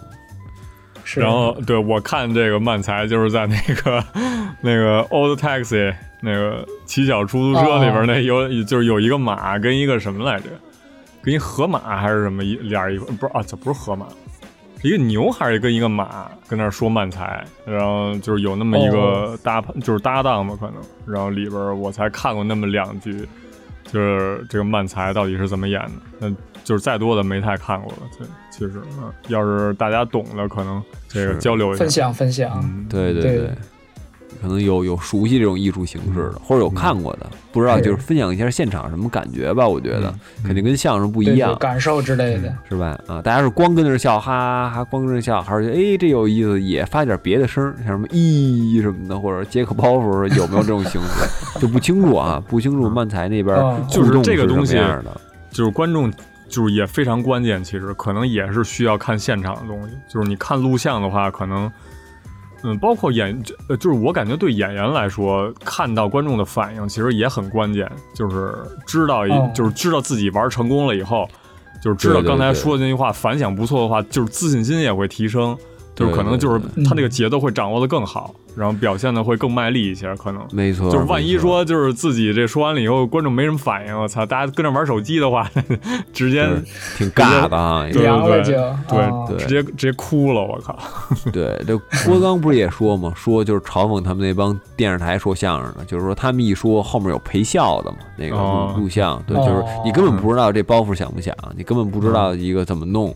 是。然后，对我看这个漫才，就是在那个 <laughs> 那个 Old Taxi 那个骑小出租车里边，那有就是有一个马跟一个什么来着。跟一河马还是什么一俩一不是啊，这不是河马，一个牛还是跟一个马跟那说慢才，然后就是有那么一个搭就是搭档嘛，可能，然后里边我才看过那么两句，就是这个慢才到底是怎么演的，那就是再多的没太看过了。对，其实嗯，要是大家懂的，可能这个交流一下，分享分享，对对对。可能有有熟悉这种艺术形式的，或者有看过的，不知道就是分享一下现场什么感觉吧。我觉得肯定跟相声不一样，感受之类的，是吧？啊，大家是光跟着笑，哈哈，光跟着笑，还是觉得哎这有意思，也发点别的声，像什么咦什么的，或者接个包袱，有没有这种形式？<laughs> 就不清楚啊，不清楚。漫才那边就是这个东西，就是观众就是也非常关键，其实可能也是需要看现场的东西。就是你看录像的话，可能。嗯，包括演，呃，就是我感觉对演员来说，看到观众的反应其实也很关键，就是知道，就是知道自己玩成功了以后，就是知道刚才说的那句话反响不错的话，就是自信心也会提升。就是可能就是他那个节奏会掌握的更好，然后表现的会更卖力一些，可能没错。就是万一说就是自己这说完了以后，观众没什么反应，我操，大家跟着玩手机的话，<laughs> 直接挺尬的啊，对对对，直接直接哭了，我靠。<laughs> 对，这郭刚不是也说嘛，说就是嘲讽他们那帮电视台说相声的，就是说他们一说后面有陪笑的嘛，那个录录像，对，就是你根本不知道这包袱响不响，你根本不知道一个怎么弄。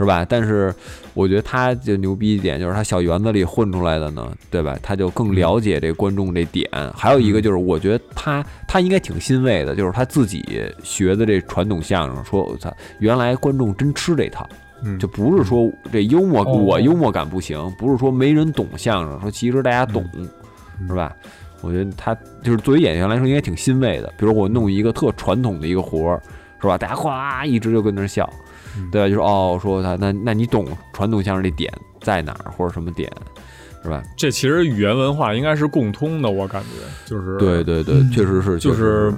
是吧？但是我觉得他就牛逼一点，就是他小园子里混出来的呢，对吧？他就更了解这观众这点。还有一个就是，我觉得他他应该挺欣慰的，就是他自己学的这传统相声，说我操，原来观众真吃这套，就不是说这幽默我幽默感不行，不是说没人懂相声，说其实大家懂，是吧？我觉得他就是作为演员来说，应该挺欣慰的。比如我弄一个特传统的一个活儿，是吧？大家哗一直就跟那笑。对吧？就是哦，说他那那你懂传统相声这点在哪儿，或者什么点，是吧？这其实语言文化应该是共通的，我感觉就是对对对，确实是，就是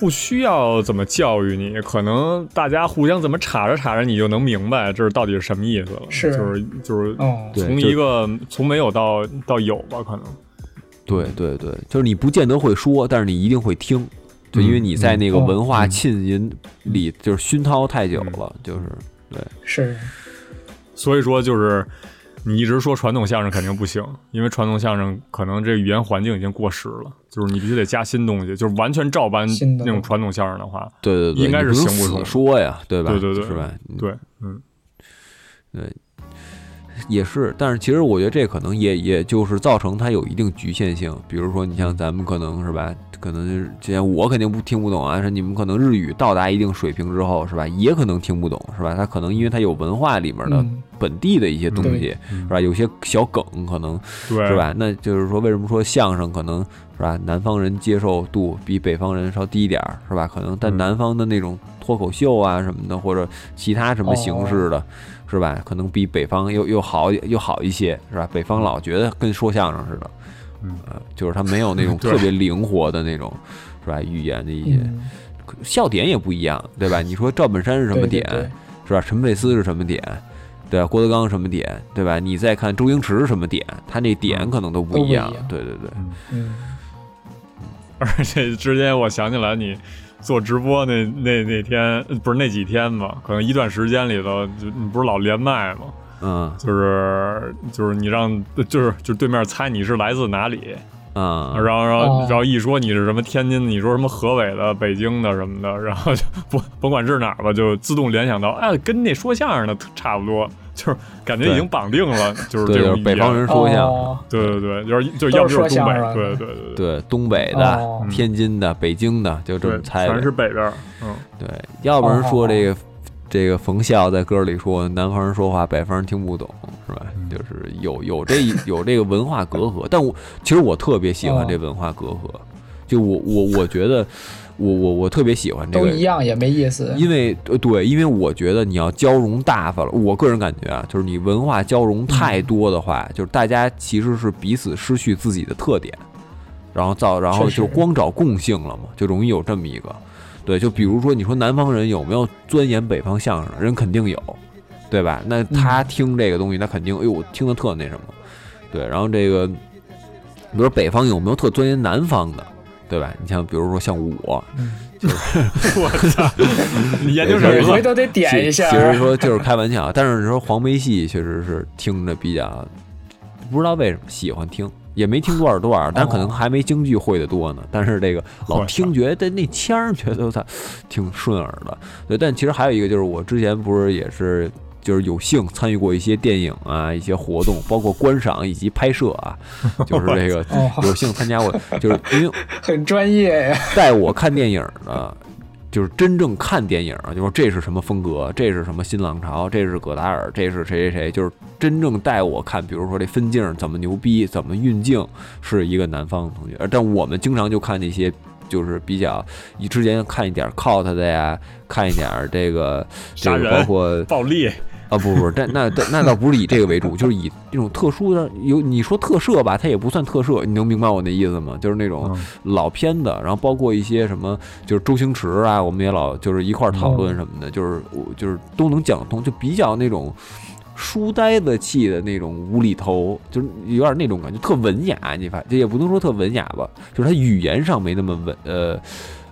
不需要怎么教育你，可能大家互相怎么插着插着，你就能明白这是到底是什么意思了。是，就是就是从一个从没有到到有吧，可能。对对对，就是你不见得会说，但是你一定会听。就因为你在那个文化浸淫里，就是熏陶太久了，就是对，是，所以说就是你一直说传统相声肯定不行，因为传统相声可能这语言环境已经过时了，就是你必须得加新东西，就是完全照搬那种传统相声的话，对对对，应该是行不通说呀，对吧？对对对，是吧？对，嗯，对。也是，但是其实我觉得这可能也也就是造成它有一定局限性。比如说，你像咱们可能是吧，可能之前我肯定不听不懂啊，是你们可能日语到达一定水平之后是吧，也可能听不懂是吧？它可能因为它有文化里面的本地的一些东西是吧，有些小梗可能是吧？那就是说，为什么说相声可能是吧，南方人接受度比北方人稍低一点是吧？可能但南方的那种脱口秀啊什么的，或者其他什么形式的。是吧？可能比北方又又好又好一些，是吧？北方老觉得跟说相声似的，嗯，就是他没有那种 <laughs> 特别灵活的那种，是吧？语言的一些笑点也不一样，对吧？你说赵本山是什么点，是吧？陈佩斯是什么点，对吧？郭德纲什么点，对吧？你再看周星驰是什么点，他那点可能都不一样，对对对，嗯。<laughs> 而且之前我想起来你。做直播那那那天不是那几天嘛？可能一段时间里头，就你不是老连麦吗？嗯，就是就是你让就是就对面猜你是来自哪里。啊，然后，然后，然后一说你是什么天津，你说什么河北的、北京的什么的，然后就 <laughs> 不甭管是哪儿吧，就自动联想到，哎，跟那说相声的差不多，就是感觉已经绑定了，就是这种北方人说相声，对对对，就是就要不就是东北，对对对对，东北的、天津的、北京的，就这么猜，全是北边，嗯，对，要不然说这个。这个冯笑在歌里说：“南方人说话，北方人听不懂，是吧？就是有有这 <laughs> 有这个文化隔阂。但我其实我特别喜欢这文化隔阂，就我我我觉得，我我我特别喜欢这个。都一样也没意思。因为对，因为我觉得你要交融大发了。我个人感觉啊，就是你文化交融太多的话，就是大家其实是彼此失去自己的特点，然后造，然后就光找共性了嘛，就容易有这么一个。”对，就比如说，你说南方人有没有钻研北方相声？人肯定有，对吧？那他听这个东西，他肯定，哎呦，听的特那什么。对，然后这个，比如说北方有没有特钻研南方的，对吧？你像比如说像我，<laughs> 就是我操，<laughs> 你研究什么？回头得点一下。其实说就是开玩笑，但是说黄梅戏确实是听着比较，不知道为什么喜欢听。也没听多少多少，但可能还没京剧会的多呢。但是这个老听觉得那腔儿觉得他挺顺耳的。对，但其实还有一个就是我之前不是也是就是有幸参与过一些电影啊一些活动，包括观赏以及拍摄啊，就是这个 <laughs> 有幸参加过，就是因为 <laughs> 很专业呀。带我看电影的。就是真正看电影，就说这是什么风格，这是什么新浪潮，这是葛达尔，这是谁谁谁，就是真正带我看，比如说这分镜怎么牛逼，怎么运镜，是一个南方的同学。但我们经常就看那些，就是比较，你之前看一点 cult 的呀，看一点这个，这个包括暴力。啊不不，但那那倒不是以这个为主，就是以这种特殊的有你说特摄吧，它也不算特摄，你能明白我那意思吗？就是那种老片子，然后包括一些什么，就是周星驰啊，我们也老就是一块讨论什么的，就是我就是都能讲通，就比较那种书呆子气的那种无厘头，就是有点那种感觉，特文雅。你发这也不能说特文雅吧，就是他语言上没那么文，呃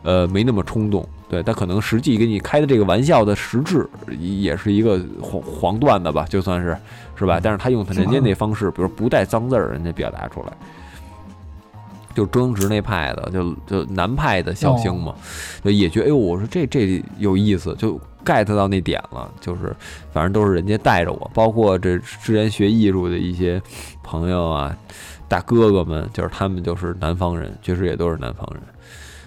呃没那么冲动。对，但可能实际给你开的这个玩笑的实质也是一个黄黄段子吧，就算是是吧？但是他用他人家那方式，比如不带脏字儿，人家表达出来，就周星驰那派的，就就南派的笑星嘛，就也觉得哎呦，我说这这有意思，就 get 到那点了，就是反正都是人家带着我，包括这之前学艺术的一些朋友啊，大哥哥们，就是他们就是南方人，确实也都是南方人。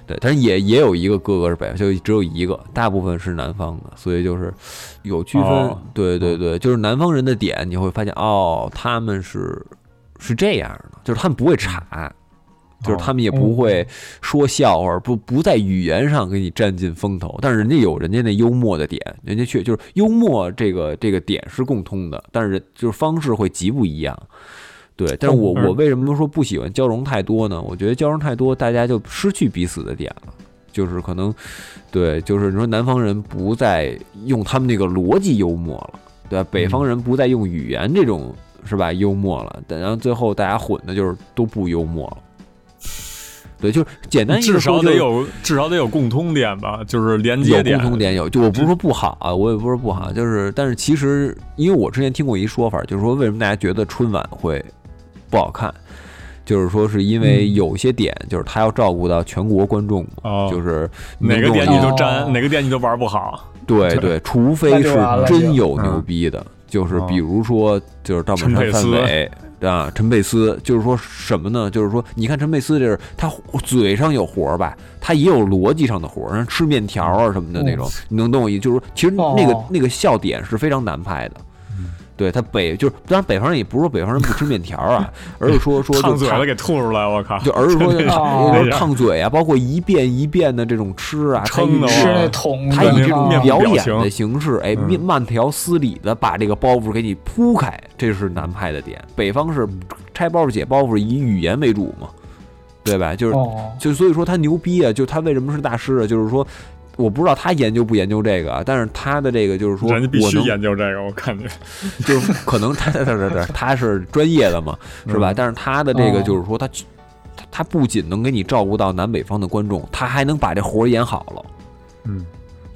对，但是也也有一个哥哥是北方，就只有一个，大部分是南方的，所以就是有区分。对对对，就是南方人的点，你会发现哦，他们是是这样的，就是他们不会岔，就是他们也不会说笑话，不不在语言上给你占尽风头，但是人家有人家那幽默的点，人家却就是幽默这个这个点是共通的，但是就是方式会极不一样。对，但是我我为什么说不喜欢交融太多呢？我觉得交融太多，大家就失去彼此的点了。就是可能，对，就是你说南方人不再用他们那个逻辑幽默了，对吧？北方人不再用语言这种是吧幽默了，然后最后大家混的就是都不幽默了。对，就是简单至少得有至少得有共通点吧，就是连接点。有共通点有，就我不是说不好啊，我也不是不好，就是但是其实因为我之前听过一说法，就是说为什么大家觉得春晚会。不好看，就是说是因为有些点，就是他要照顾到全国观众，就是哪个点你都沾，哪个点你都玩不好。对对，除非是真有牛逼的，就是比如说就是赵本山、范伟啊，陈佩斯，就是说什么呢？就是说你看陈佩斯这是他嘴上有活儿吧，他也有逻辑上的活，儿吃面条啊什么的那种，你能懂我意思？就是说其实那个那个笑点是非常难拍的。对他北就是，当然北方人也不是说北方人不吃面条啊，而是说 <laughs> 说烫嘴了给吐出来，我靠！就而是说 <laughs> 烫烫嘴啊，包括一遍一遍的这种吃啊，他以吃那桶，他以这种表演的形式，哎，慢条斯理的把这个包袱给你铺开，这是南派的点。北方是拆包袱解包袱，以语言为主嘛，对吧？就是就所以说他牛逼啊，就他为什么是大师啊？就是说。我不知道他研究不研究这个，但是他的这个就是说，人家必须研究这个，我感觉，就是可能他他他他 <laughs> 他是专业的嘛，是吧？但是他的这个就是说，他他不仅能给你照顾到南北方的观众，他还能把这活演好了，嗯，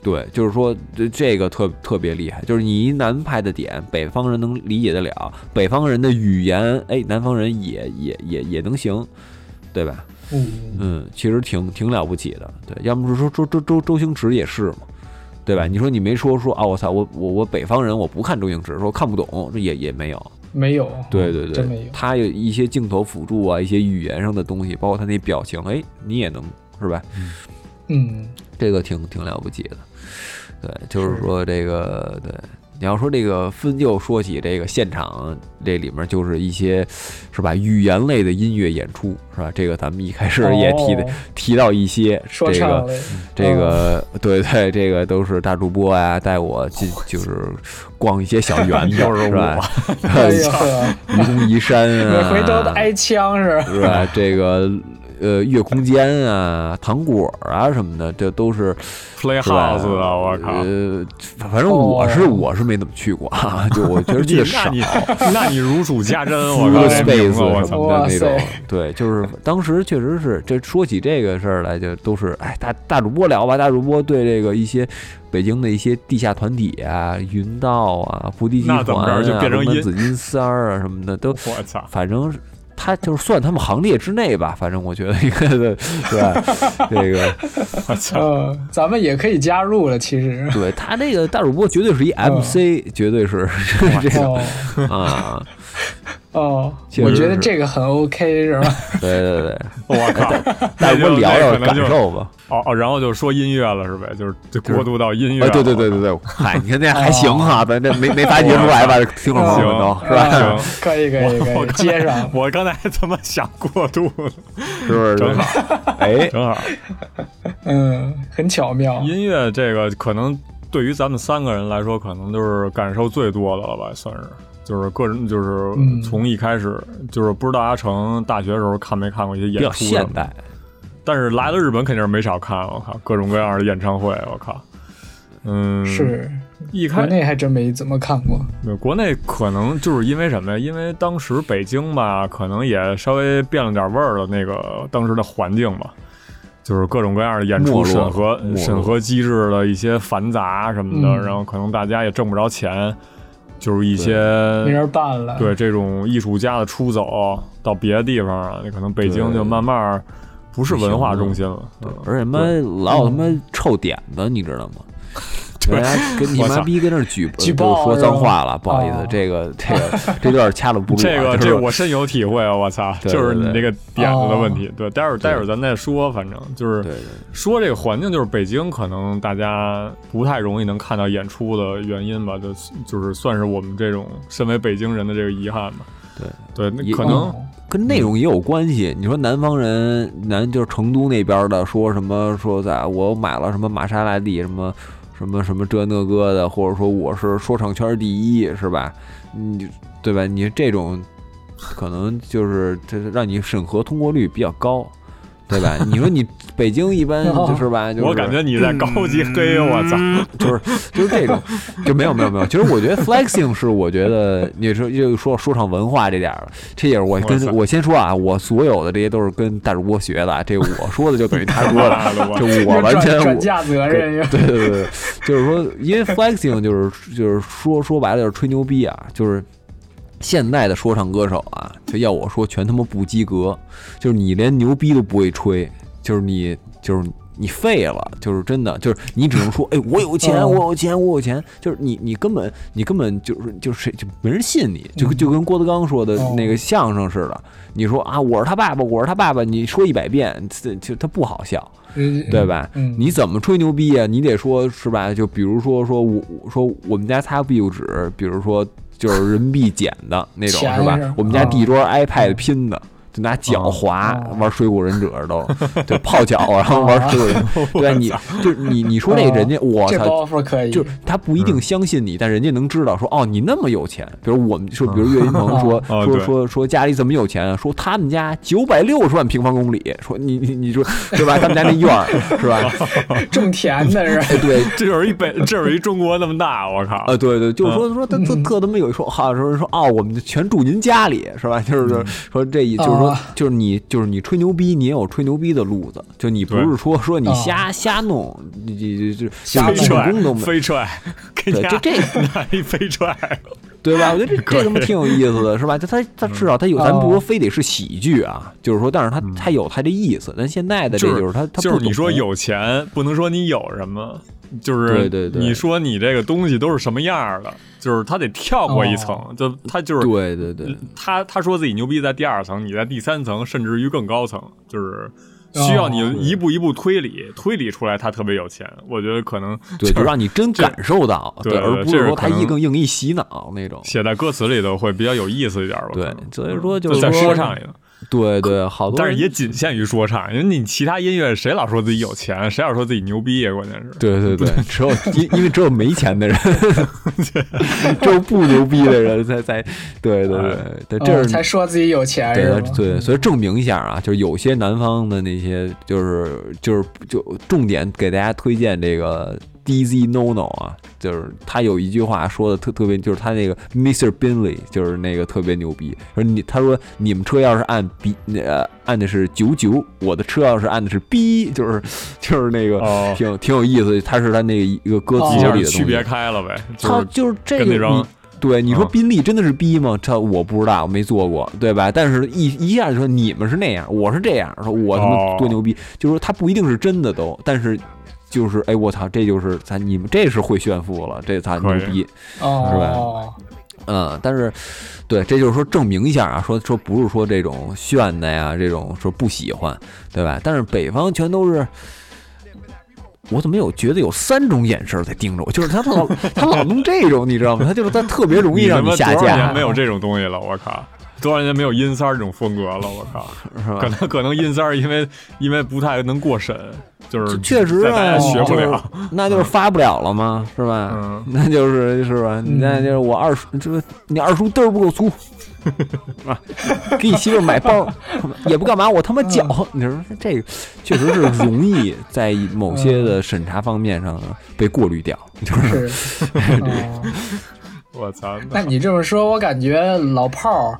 对，就是说这这个特特别厉害，就是你一南派的点，北方人能理解得了，北方人的语言，哎，南方人也也也也能行，对吧？嗯嗯，其实挺挺了不起的，对，要么是说周周周周星驰也是嘛，对吧？你说你没说说啊，我操，我我我北方人我不看周星驰，说看不懂，这也也没有，没有，对对对，真没有。他有一些镜头辅助啊，一些语言上的东西，包括他那表情，哎，你也能是吧？嗯，这个挺挺了不起的，对，就是说这个对。你要说这个分，就说起这个现场，这里面就是一些，是吧？语言类的音乐演出，是吧？这个咱们一开始也提的提到一些，这个这个对对，这个都是大主播啊带我进，就是逛一些小园子，<laughs> 是吧？<laughs> 愚公移山啊，回头挨枪是是吧？这个。呃，月空间啊，糖果啊什么的，这都是 playhouse 啊，我靠！呃，反正我是我是没怎么去过啊，<laughs> 就我觉得去的少。那你那你如数家珍，<laughs> 我靠，space 什么的那种，对，就是当时确实是，这说起这个事儿来，就都是哎，大大主播聊吧，大主播对这个一些北京的一些地下团体啊，云道啊，菩提集团啊，什么紫金三儿啊什么的，都 <laughs> 我操，反正。他就是算他们行列之内吧，反正我觉得应该 <laughs> 对，这个，我操，咱们也可以加入了。其实，对他那个大主播绝对是一 MC，绝对是这个啊。哦，我觉得这个很 OK，是吧？对对对，<laughs> 我靠，<laughs> 那我们聊聊感受吧。哦哦，然后就说音乐了，是呗？就是就过渡到音乐。对对对对对，<laughs> 嗨，你看那还行哈，咱这没没发掘出来吧？听众朋友们都是吧？可以可以可以，接上。我刚才怎么想过渡呢？是不是正好？哎，正好。嗯，很巧妙。音乐这个可能对于咱们三个人来说，可能就是感受最多的了吧？算是。就是个人，就是从一开始，就是不知道阿成大学时候看没看过一些演出现代，但是来了日本肯定是没少看。我靠，各种各样的演唱会，我靠，嗯，是一开国内还真没怎么看过。国内可能就是因为什么呀？因为当时北京吧，可能也稍微变了点味儿了。那个当时的环境吧，就是各种各样的演出审核审核机制的一些繁杂什么的，然后可能大家也挣不着钱。就是一些没人办了，对这种艺术家的出走到别的地方啊，你可能北京就慢慢不是文化中心了。对，而且妈老有他妈臭点子，你知道吗？<laughs> 人家跟你妈逼跟那举举报说脏话了，不好意思，这个这个这段掐了不录。这个这我深有体会啊！我操，就是你那个点子的问题。对，待会儿待会儿咱再说，反正就是说这个环境，就是北京可能大家不太容易能看到演出的原因吧，就就是算是我们这种身为北京人的这个遗憾吧。对对，那可能跟内容也有关系。你说南方人，南就是成都那边的，说什么说在我买了什么玛莎拉蒂什么。什么什么这那个的，或者说我是说唱圈第一，是吧？你对吧？你这种可能就是这让你审核通过率比较高。对吧？<laughs> 你说你北京一般 <laughs> 就是吧？我感觉你在高级黑，我操！就是就是这种，就没有没有没有。其实我觉得 flexing 是我觉得你说又说说唱文化这点了，这也是我跟我先说啊，我所有的这些都是跟大主播学的，这我说的就等于他说的，就我完全转嫁责任。对对对，就是说，因为 flexing 就是就是说说白了就是吹牛逼啊，就是。现在的说唱歌手啊，就要我说全他妈不及格，就是你连牛逼都不会吹，就是你就是你废了，就是真的，就是你只能说，<laughs> 哎，我有钱，我有钱，我有钱，就是你你根本你根本就是就是就没人信你，就就跟郭德纲说的那个相声似的，你说啊，我是他爸爸，我是他爸爸，你说一百遍，这就他不好笑，对吧？你怎么吹牛逼啊？你得说是吧？就比如说说我说我们家擦壁纸，比如说。就是人民币捡的那种是吧？我们家地桌 iPad 拼的。就拿脚滑玩水果忍者都，<laughs> 就泡脚然后玩水果。<laughs> 对，你就你你说那人家我操，就他不一定相信你，但人家能知道说哦你那么有钱。比如我们说，比如岳云鹏说 <laughs> 说说说家里怎么有钱，说他们家九百六十万平方公里，说你你你说对吧？他们家那院儿是吧？种田的是？对，这有一北，这有一中国那么大，我靠！啊，对对，就是说说他特特他妈有一说，好说说哦，我们全住您家里是吧？就是说这一就是。说，就是你就是你吹牛逼，你也有吹牛逼的路子，就你不是说说你瞎瞎弄，你你就瞎踹飞踹，对，就这哪一飞踹，对吧？我觉得这 <laughs> 这他妈挺有意思的，是吧？他他他至少他有，咱不说非得是喜剧啊，就是说，但是他他有他这意思。但现在的这就是他他就是你说有钱，不能说你有什么。就是对对对，你说你这个东西都是什么样的？就是他得跳过一层，就他就是对对对，他他说自己牛逼在第二层，你在第三层，甚至于更高层，就是需要你一步一步推理，推理出来他特别有钱。我觉得可能对，就让你真感受到，对，而不是说他一更硬一洗脑那种。写在歌词里头会比较有意思一点吧？对，所以说就在说唱里头。对对，好多，但是也仅限于说唱，因为你其他音乐，谁老说自己有钱，谁老说自己牛逼呀？关键是，对对对，只有因因为只有没钱的人，<laughs> 只有不牛逼的人才才，对对对对，这是才说自己有钱，对对，所以证明一下啊，就是有些南方的那些，就是就是就重点给大家推荐这个。D Z No No 啊，就是他有一句话说的特特别，就是他那个 Mr. Binley，就是那个特别牛逼。说你他说你们车要是按 B，呃，按的是九九，我的车要是按的是 B，就是就是那个挺挺有意思。他是他那个一个歌词里的区别开了呗。他就是这个，对你说宾利真的是 B 吗？他我不知道，我没坐过，对吧？但是一一下就说你们是那样，我是这样，说我他妈多牛逼，就是说他不一定是真的都，但是。就是哎，我操，这就是咱你们这是会炫富了，这才牛逼，是吧？嗯，但是，对，这就是说证明一下啊，说说不是说这种炫的呀，这种说不喜欢，对吧？但是北方全都是，我怎么有觉得有三种眼神在盯着我？就是他老他老弄这种，你知道吗？他就是他特别容易让你下架。没有这种东西了，我靠。多少年没有阴三儿这种风格了，我靠！可能可能阴三儿因为因为不太能过审，就是确实啊，学不了，那就是发不了了嘛？是吧？嗯，那就是是吧？那就是我二叔，这你二叔嘚儿不够粗 <laughs> 啊！给你媳妇买包也不干嘛，我他妈脚，你说这个确实是容易在某些的审查方面上被过滤掉，就是。<laughs> 我操！那你这么说，我感觉老炮儿。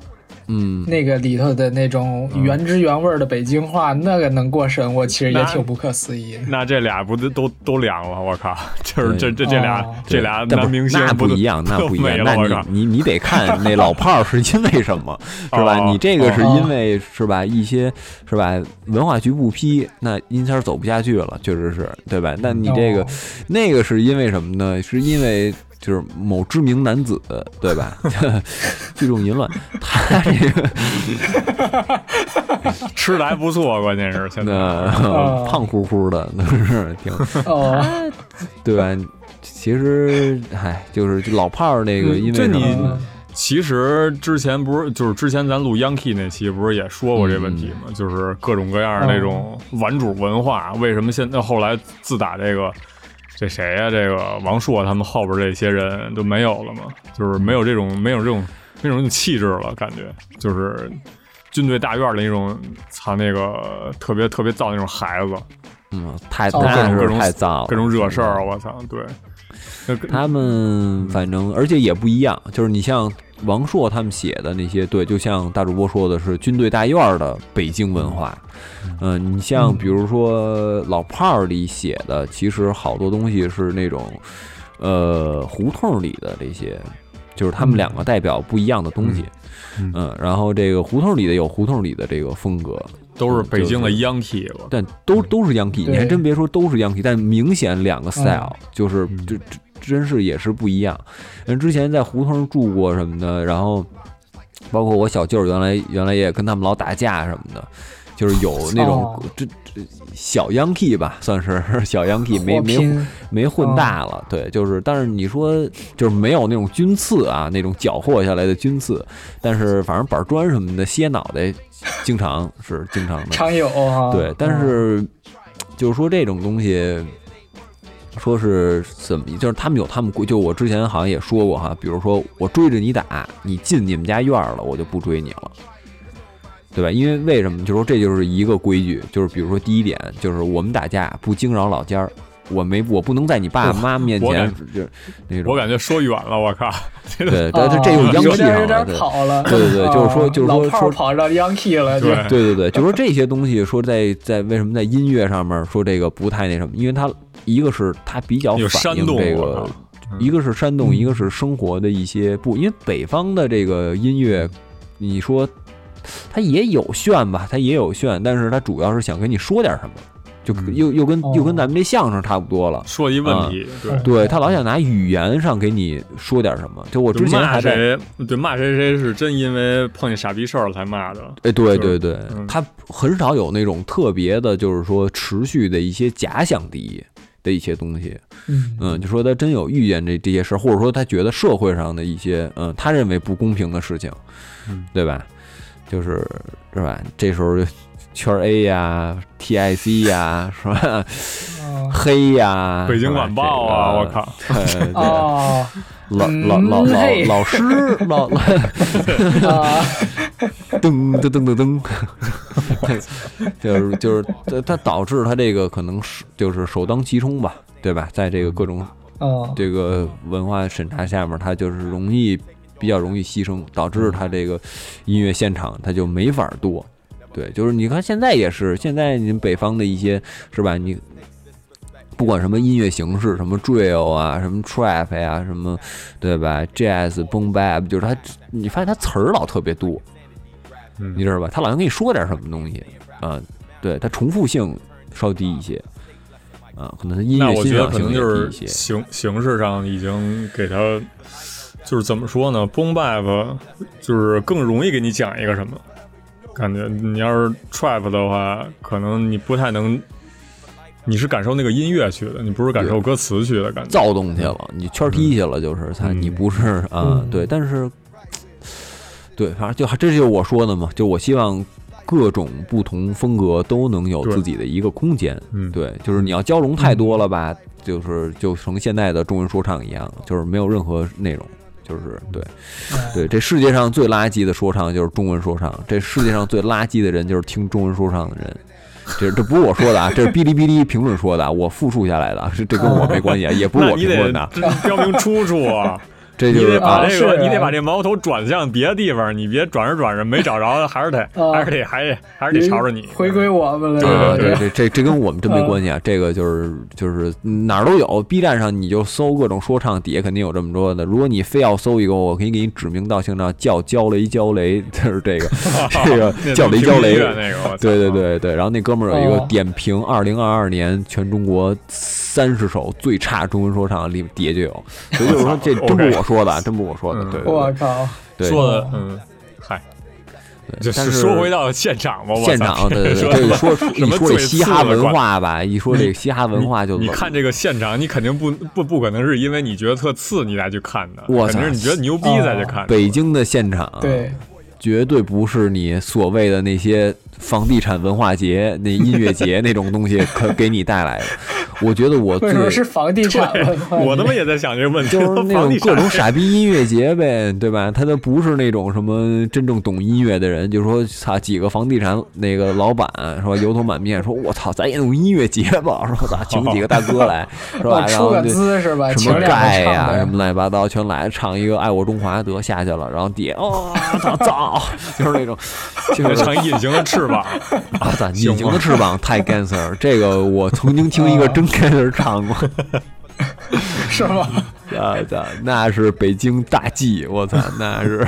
嗯，那个里头的那种原汁原味的北京话，那个能过审，我其实也挺不可思议的。那这俩不都都都凉了？我靠！<laughs> 就是这这这俩这俩男明星那不一样，那不一样。那你你你得看那老炮儿是因为什么，<laughs> 是吧？你这个是因为是吧？一些是吧？文化局不批，那阴三走不下去了，确实是对吧？那你这个那个是因为什么呢？是因为。就是某知名男子，对吧？<laughs> 聚众淫乱，他这个 <laughs> 吃的还不错，关键是现在胖乎乎的，那是挺哦，对吧？其实，哎，就是老炮儿那个，因为你其实之前不是，就是之前咱录 Yankee 那期，不是也说过这问题吗？就是各种各样的那种玩主文化，为什么现在后来自打这个。这谁呀？这个王朔他们后边这些人都没有了吗？就是没有这种没有这种那种气质了，感觉就是军队大院的那种，操那个特别特别燥那种孩子，嗯，太各种各种太燥，各种惹事儿，我操，对，他们反正而且也不一样，就是你像王朔他们写的那些，对，就像大主播说的是军队大院的北京文化。嗯，你像比如说老炮儿里写的，其实好多东西是那种，呃，胡同里的这些，就是他们两个代表不一样的东西。嗯，然后这个胡同里的有胡同里的这个风格，都是北京的央 key，但都都是央 key，你还真别说都是央 key，但明显两个 style 就是这这真是也是不一样。人之前在胡同住过什么的，然后包括我小舅原来原来也跟他们老打架什么的。就是有那种这这小 Yankee 吧，算是 <laughs> 小 Yankee，没没没混大了。对，就是，但是你说就是没有那种军刺啊，那种缴获下来的军刺，但是反正板砖什么的歇脑袋，经常是经常的，常有。对，但是就是说这种东西，说是怎么，就是他们有他们规，就我之前好像也说过哈，比如说我追着你打，你进你们家院了，我就不追你了。对吧？因为为什么？就说这就是一个规矩，就是比如说第一点，就是我们打架不惊扰老家儿，我没我不能在你爸妈面前就那种。我感觉说远了，我靠。对，但是这又央 key 有点跑了。对对对，就是说就是说说跑到央 key 了。对对对对，就说这些东西说在在为什么在音乐上面说这个不太那什么？因为它一个是它比较反映这个，一个是煽动，一个是生活的一些不，因为北方的这个音乐，你说。它也有炫吧，它也有炫，但是它主要是想跟你说点什么，就又又跟又跟咱们这相声差不多了。说一问题，对，对他老想拿语言上给你说点什么。就我之前还在对骂谁谁是真因为碰见傻逼事儿了才骂的。哎，对对对，他很少有那种特别的，就是说持续的一些假想敌的一些东西。嗯，就说他真有遇见这这些事儿，或者说他觉得社会上的一些嗯他认为不公平的事情，对吧？就是是吧？这时候圈 A 呀、TIC 呀，是吧？黑呀，北京晚报啊，我靠！<laughs> 哦，老老老老老师，老老 <laughs> <laughs> 噔噔噔噔噔，就是就是它它导致它这个可能是就是首当其冲吧，对吧？在这个各种这个文化审查下面，它就是容易。比较容易牺牲，导致他这个音乐现场他就没法多。对，就是你看现在也是，现在你北方的一些是吧？你不管什么音乐形式，什么 drill 啊，什么 trap 呀，什么对吧？jazz、boom bap，就是他，你发现他词儿老特别多，你知道吧？他老想跟你说点什么东西啊？对他重复性稍低一些啊，可能他音乐欣赏性低一些，形形式上已经给他。就是怎么说呢？Boom Bap 就是更容易给你讲一个什么感觉。你要是 Trap 的话，可能你不太能，你是感受那个音乐去的，你不是感受歌词去的感觉。躁动去了，你圈踢去了，就是他，你不是啊？对，但是对，反正就这就是我说的嘛，就我希望各种不同风格都能有自己的一个空间。嗯，对，就是你要交融太多了吧，就是就成现在的中文说唱一样，就是没有任何内容。就是对，对，这世界上最垃圾的说唱就是中文说唱，这世界上最垃圾的人就是听中文说唱的人，这这不是我说的啊，这是哔哩哔哩评论说的，我复述下来的，这这跟我没关系，也不是我评论的，标明出处啊。你得把这个，你得把这矛头转向别的地方，你别转着转着没找着，还是得，还是得，还还是得朝着你回归我们了。对对对，这这跟我们真没关系啊，这个就是就是哪儿都有，B 站上你就搜各种说唱，底下肯定有这么多的。如果你非要搜一个，我可以给你指名道姓的叫焦雷焦雷，<laughs> 就是这个 <laughs> 这个叫雷焦雷那个。对对对对，然后那哥们儿有一个点评二零二二年全中国三十首最差中文说唱，里底下就有，所以就是说这真不是我说。说的真不我说的，对，我靠，说的，嗯，嗨，但是说回到现场吧，现场，对对对，说 <laughs> 一说这嘻哈文化吧，一说这个嘻哈文化就你看这个现场，你肯定不不不可能是因为你觉得特次你才去看的，肯定是你觉得牛逼才去看。北京的现场，对，绝对不是你所谓的那些。房地产文化节、那音乐节那种东西，<laughs> 可给你带来的。我觉得我最是房地产？我他妈也在想这个问题，就是那种各种傻逼音乐节呗，<laughs> 对吧？他都不是那种什么真正懂音乐的人，就说操几个房地产那个老板是吧？油头满面说，我操，咱也弄音乐节吧，<laughs> 是吧？咋请几个大哥来，是吧？出个资是吧？什么盖呀，什么乱七八糟全来唱一个《爱我中华》得下去了，然后底下哦，操操，就是那种，就是唱隐形的翅膀。<laughs> 啊！咱隐形的翅膀太 gangster，这个我曾经听一个真 gangster 唱过，<laughs> 是吗？<laughs> 啊，操，那是北京大 G，我操，那是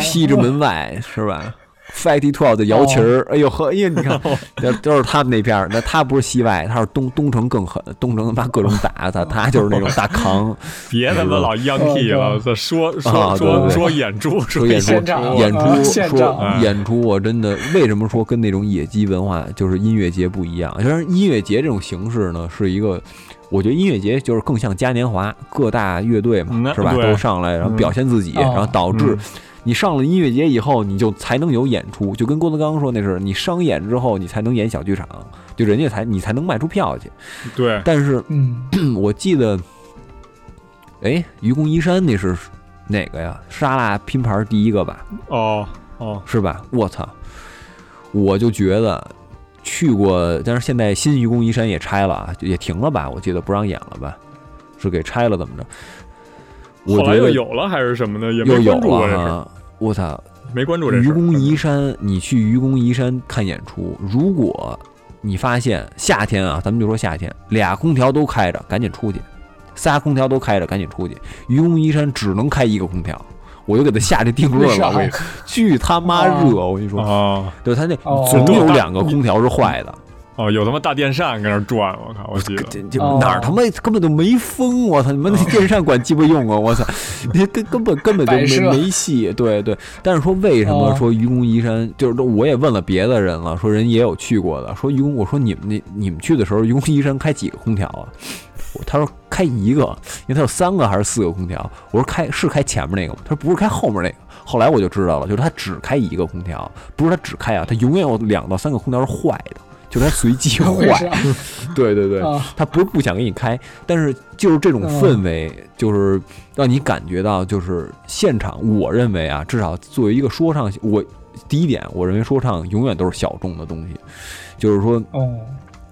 西直门外，是吧？Fighty Twelve 的摇旗儿，哎呦呵，哎呀，你看，<laughs> 那都是他们那片儿。那他不是西外，他是东东城更狠，东城他妈各种打他，他就是那种大扛。<laughs> 别他妈老央 K 了，说说说说演出，说演出，演出，说演出。我真的为什么说跟那种野鸡文化就是音乐节不一样？就是音乐节这种形式呢，是一个，我觉得音乐节就是更像嘉年华，各大乐队嘛，是吧？都上来然后表现自己，然后导致。你上了音乐节以后，你就才能有演出，就跟郭德纲说那是，你商演之后，你才能演小剧场，就人家才你才能卖出票去。对，但是，嗯 <clears throat> 我记得，哎，愚公移山那是哪个呀？沙拉拼盘第一个吧？哦哦，是吧？我操！我就觉得去过，但是现在新愚公移山也拆了，也停了吧？我记得不让演了吧？是给拆了怎么着？我觉得有了还是什么的？又有了，我操！没关注这愚公移山，你去愚公移山看演出，如果你发现夏天啊，咱们就说夏天，俩空调都开着，赶紧出去；仨空调都开着，赶紧出去。愚公移山只能开一个空调，我就给他下这定论了。<laughs> 我跟你说，<laughs> 巨他妈热！我跟你说啊，对他那总有两个空调是坏的。哦，有他妈大电扇搁那转，我靠！我记得哪儿他妈根本就没风，我操！你们那电扇管鸡巴用啊！我操！<laughs> 你根根本根本就没没戏。对对，但是说为什么说愚公移山，就是我也问了别的人了，说人也有去过的，说愚公，我说你们那你们去的时候，愚公移山开几个空调啊？他说开一个，因为他有三个还是四个空调。我说开是开前面那个吗？他说不是开后面那个。后来我就知道了，就是他只开一个空调，不是他只开啊，他永远有两到三个空调是坏的。就是它随机 <laughs> 坏，<laughs> 对对对，他不是不想给你开，但是就是这种氛围，就是让你感觉到，就是现场。我认为啊，至少作为一个说唱，我第一点，我认为说唱永远都是小众的东西，就是说，哦，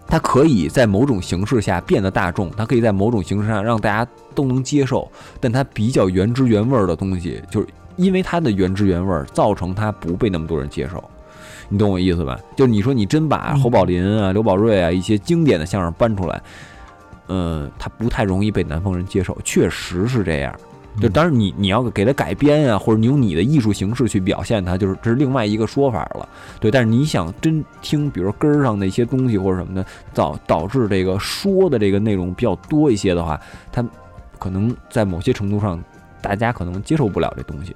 它可以在某种形式下变得大众，它可以在某种形式上让大家都能接受，但它比较原汁原味儿的东西，就是因为它的原汁原味儿，造成它不被那么多人接受。你懂我意思吧？就是你说你真把侯宝林啊、刘宝瑞啊一些经典的相声搬出来，嗯，他不太容易被南方人接受，确实是这样。就当然你你要给他改编啊，或者你用你的艺术形式去表现他，就是这是另外一个说法了。对，但是你想真听，比如根儿上的一些东西或者什么的，导导致这个说的这个内容比较多一些的话，他可能在某些程度上，大家可能接受不了这东西。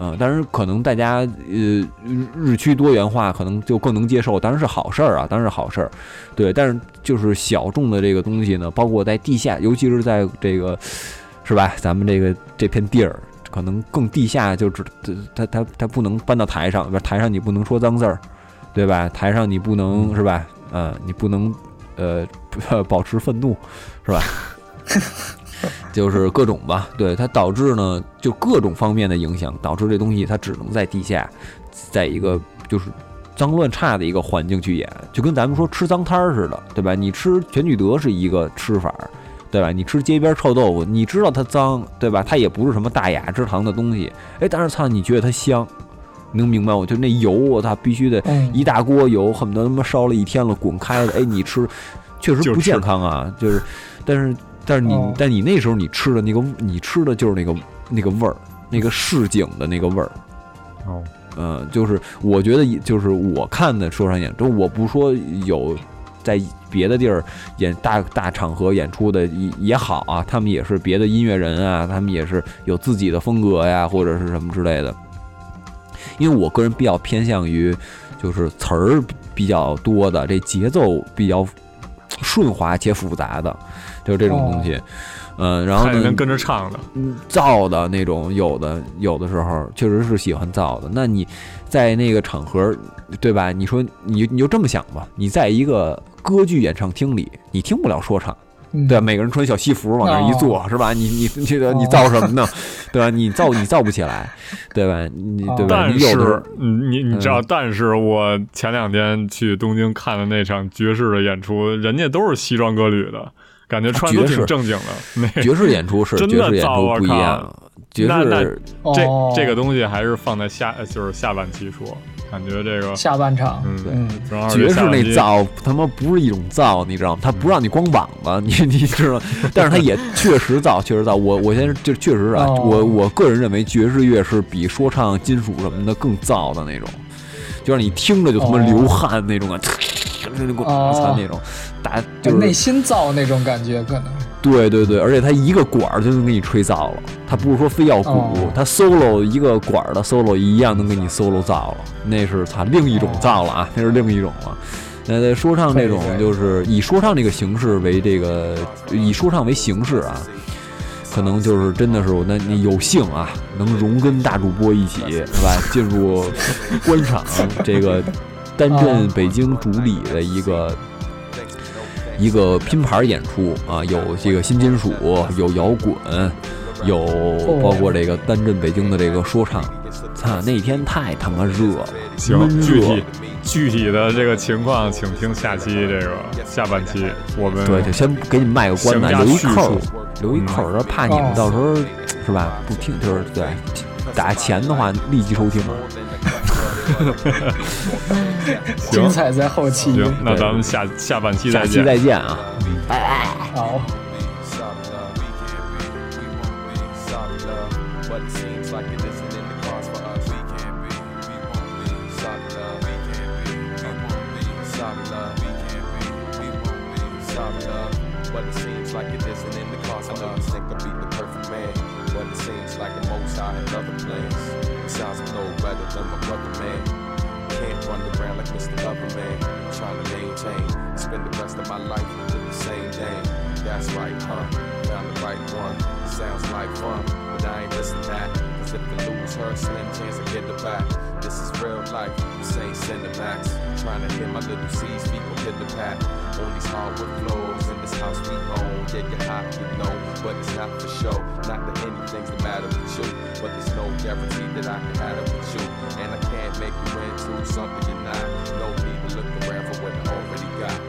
嗯，但是可能大家呃日趋多元化，可能就更能接受，当然是好事儿啊，当然是好事儿，对。但是就是小众的这个东西呢，包括在地下，尤其是在这个是吧，咱们这个这片地儿，可能更地下，就只它它它不能搬到台上，台上你不能说脏字儿，对吧？台上你不能是吧？嗯，你不能呃 <laughs> 保持愤怒，是吧？<laughs> 就是各种吧，对它导致呢，就各种方面的影响，导致这东西它只能在地下，在一个就是脏乱差的一个环境去演，就跟咱们说吃脏摊儿似的，对吧？你吃全聚德是一个吃法，对吧？你吃街边臭豆腐，你知道它脏，对吧？它也不是什么大雅之堂的东西，哎，但是操，你觉得它香，能明白我就那油，我操，必须得一大锅油，恨不得他妈烧了一天了，滚开了，哎，你吃确实不健康啊，就是，但是。但是你，但你那时候你吃的那个，你吃的就是那个那个味儿，那个市井的那个味儿。哦，嗯，就是我觉得，就是我看的说唱演出，我不说有在别的地儿演大大场合演出的也也好啊，他们也是别的音乐人啊，他们也是有自己的风格呀，或者是什么之类的。因为我个人比较偏向于就是词儿比较多的，这节奏比较顺滑且复杂的。就这种东西，嗯，然后能跟着唱的，造的那种，有的有的时候确实是喜欢造的。那你在那个场合，对吧？你说你你就这么想吧，你在一个歌剧演唱厅里，你听不了说唱，对吧？每个人穿小西服往那一坐，是吧？你你这个你造什么呢？对吧？你造你造不起来，对吧？你对吧？但是你你知道，但是我前两天去东京看的那场爵士的演出，人家都是西装革履的。感觉穿的挺正经的，<laughs> 爵士演出是 <laughs> 真的造，不一样。爵士这这个东西还是放在下，就是下半期说。感觉这个下半场，嗯，对，爵士那造他妈不是一种造，你知道吗？他不让你光膀子，<laughs> 你你知道？但是他也确实造，确实造。我我现在就确实啊，我我个人认为爵士乐是比说唱、金属什么的更造的那种，就让你听着就他妈流汗那种啊。我操那种，打就是内心造那种感觉，可能。对对对，而且他一个管儿就能给你吹造了，他不是说非要鼓，他 solo 一个管儿的 solo 一样能给你 solo 造了，那是他另一种造了啊，那是另一种了。那在说唱这种，就是以说唱这个形式为这个，以说唱为形式啊，可能就是真的是我那你有幸啊，能荣跟大主播一起是吧，进入 <laughs> 官场这个。担任北京主理的一个一个拼盘演出啊，有这个新金属，有摇滚，有包括这个担任北京的这个说唱，操，那天太他妈热了，行，具体具体的这个情况，请听下期这个下半期。我们对，就先给你们卖个关子，留一扣，留一扣，说怕你们到时候是吧？不听就是对，打钱的话立即收听。<laughs> 精彩在后期。行，那咱们下下半期再见，再见啊，拜拜，好。Besides, I know better than my brother, man. Can't run around like Mr. Loverman. Trying to maintain, spend the rest of my life in the same thing. That's right, huh? Found the right one. Sounds like fun, but I ain't missing that. Cause if I lose her, slim chance I get the back. This is real life, this ain't Cinemax. Trying to hit my little C's, people hit the pack. On these hardwood floors this house we own. Take it hot, you know, but it's not for show. Not that anything's the matter with you, but there's no guarantee that I can have it with you. And I can't make you into something you're not. No need to look around for what I already got.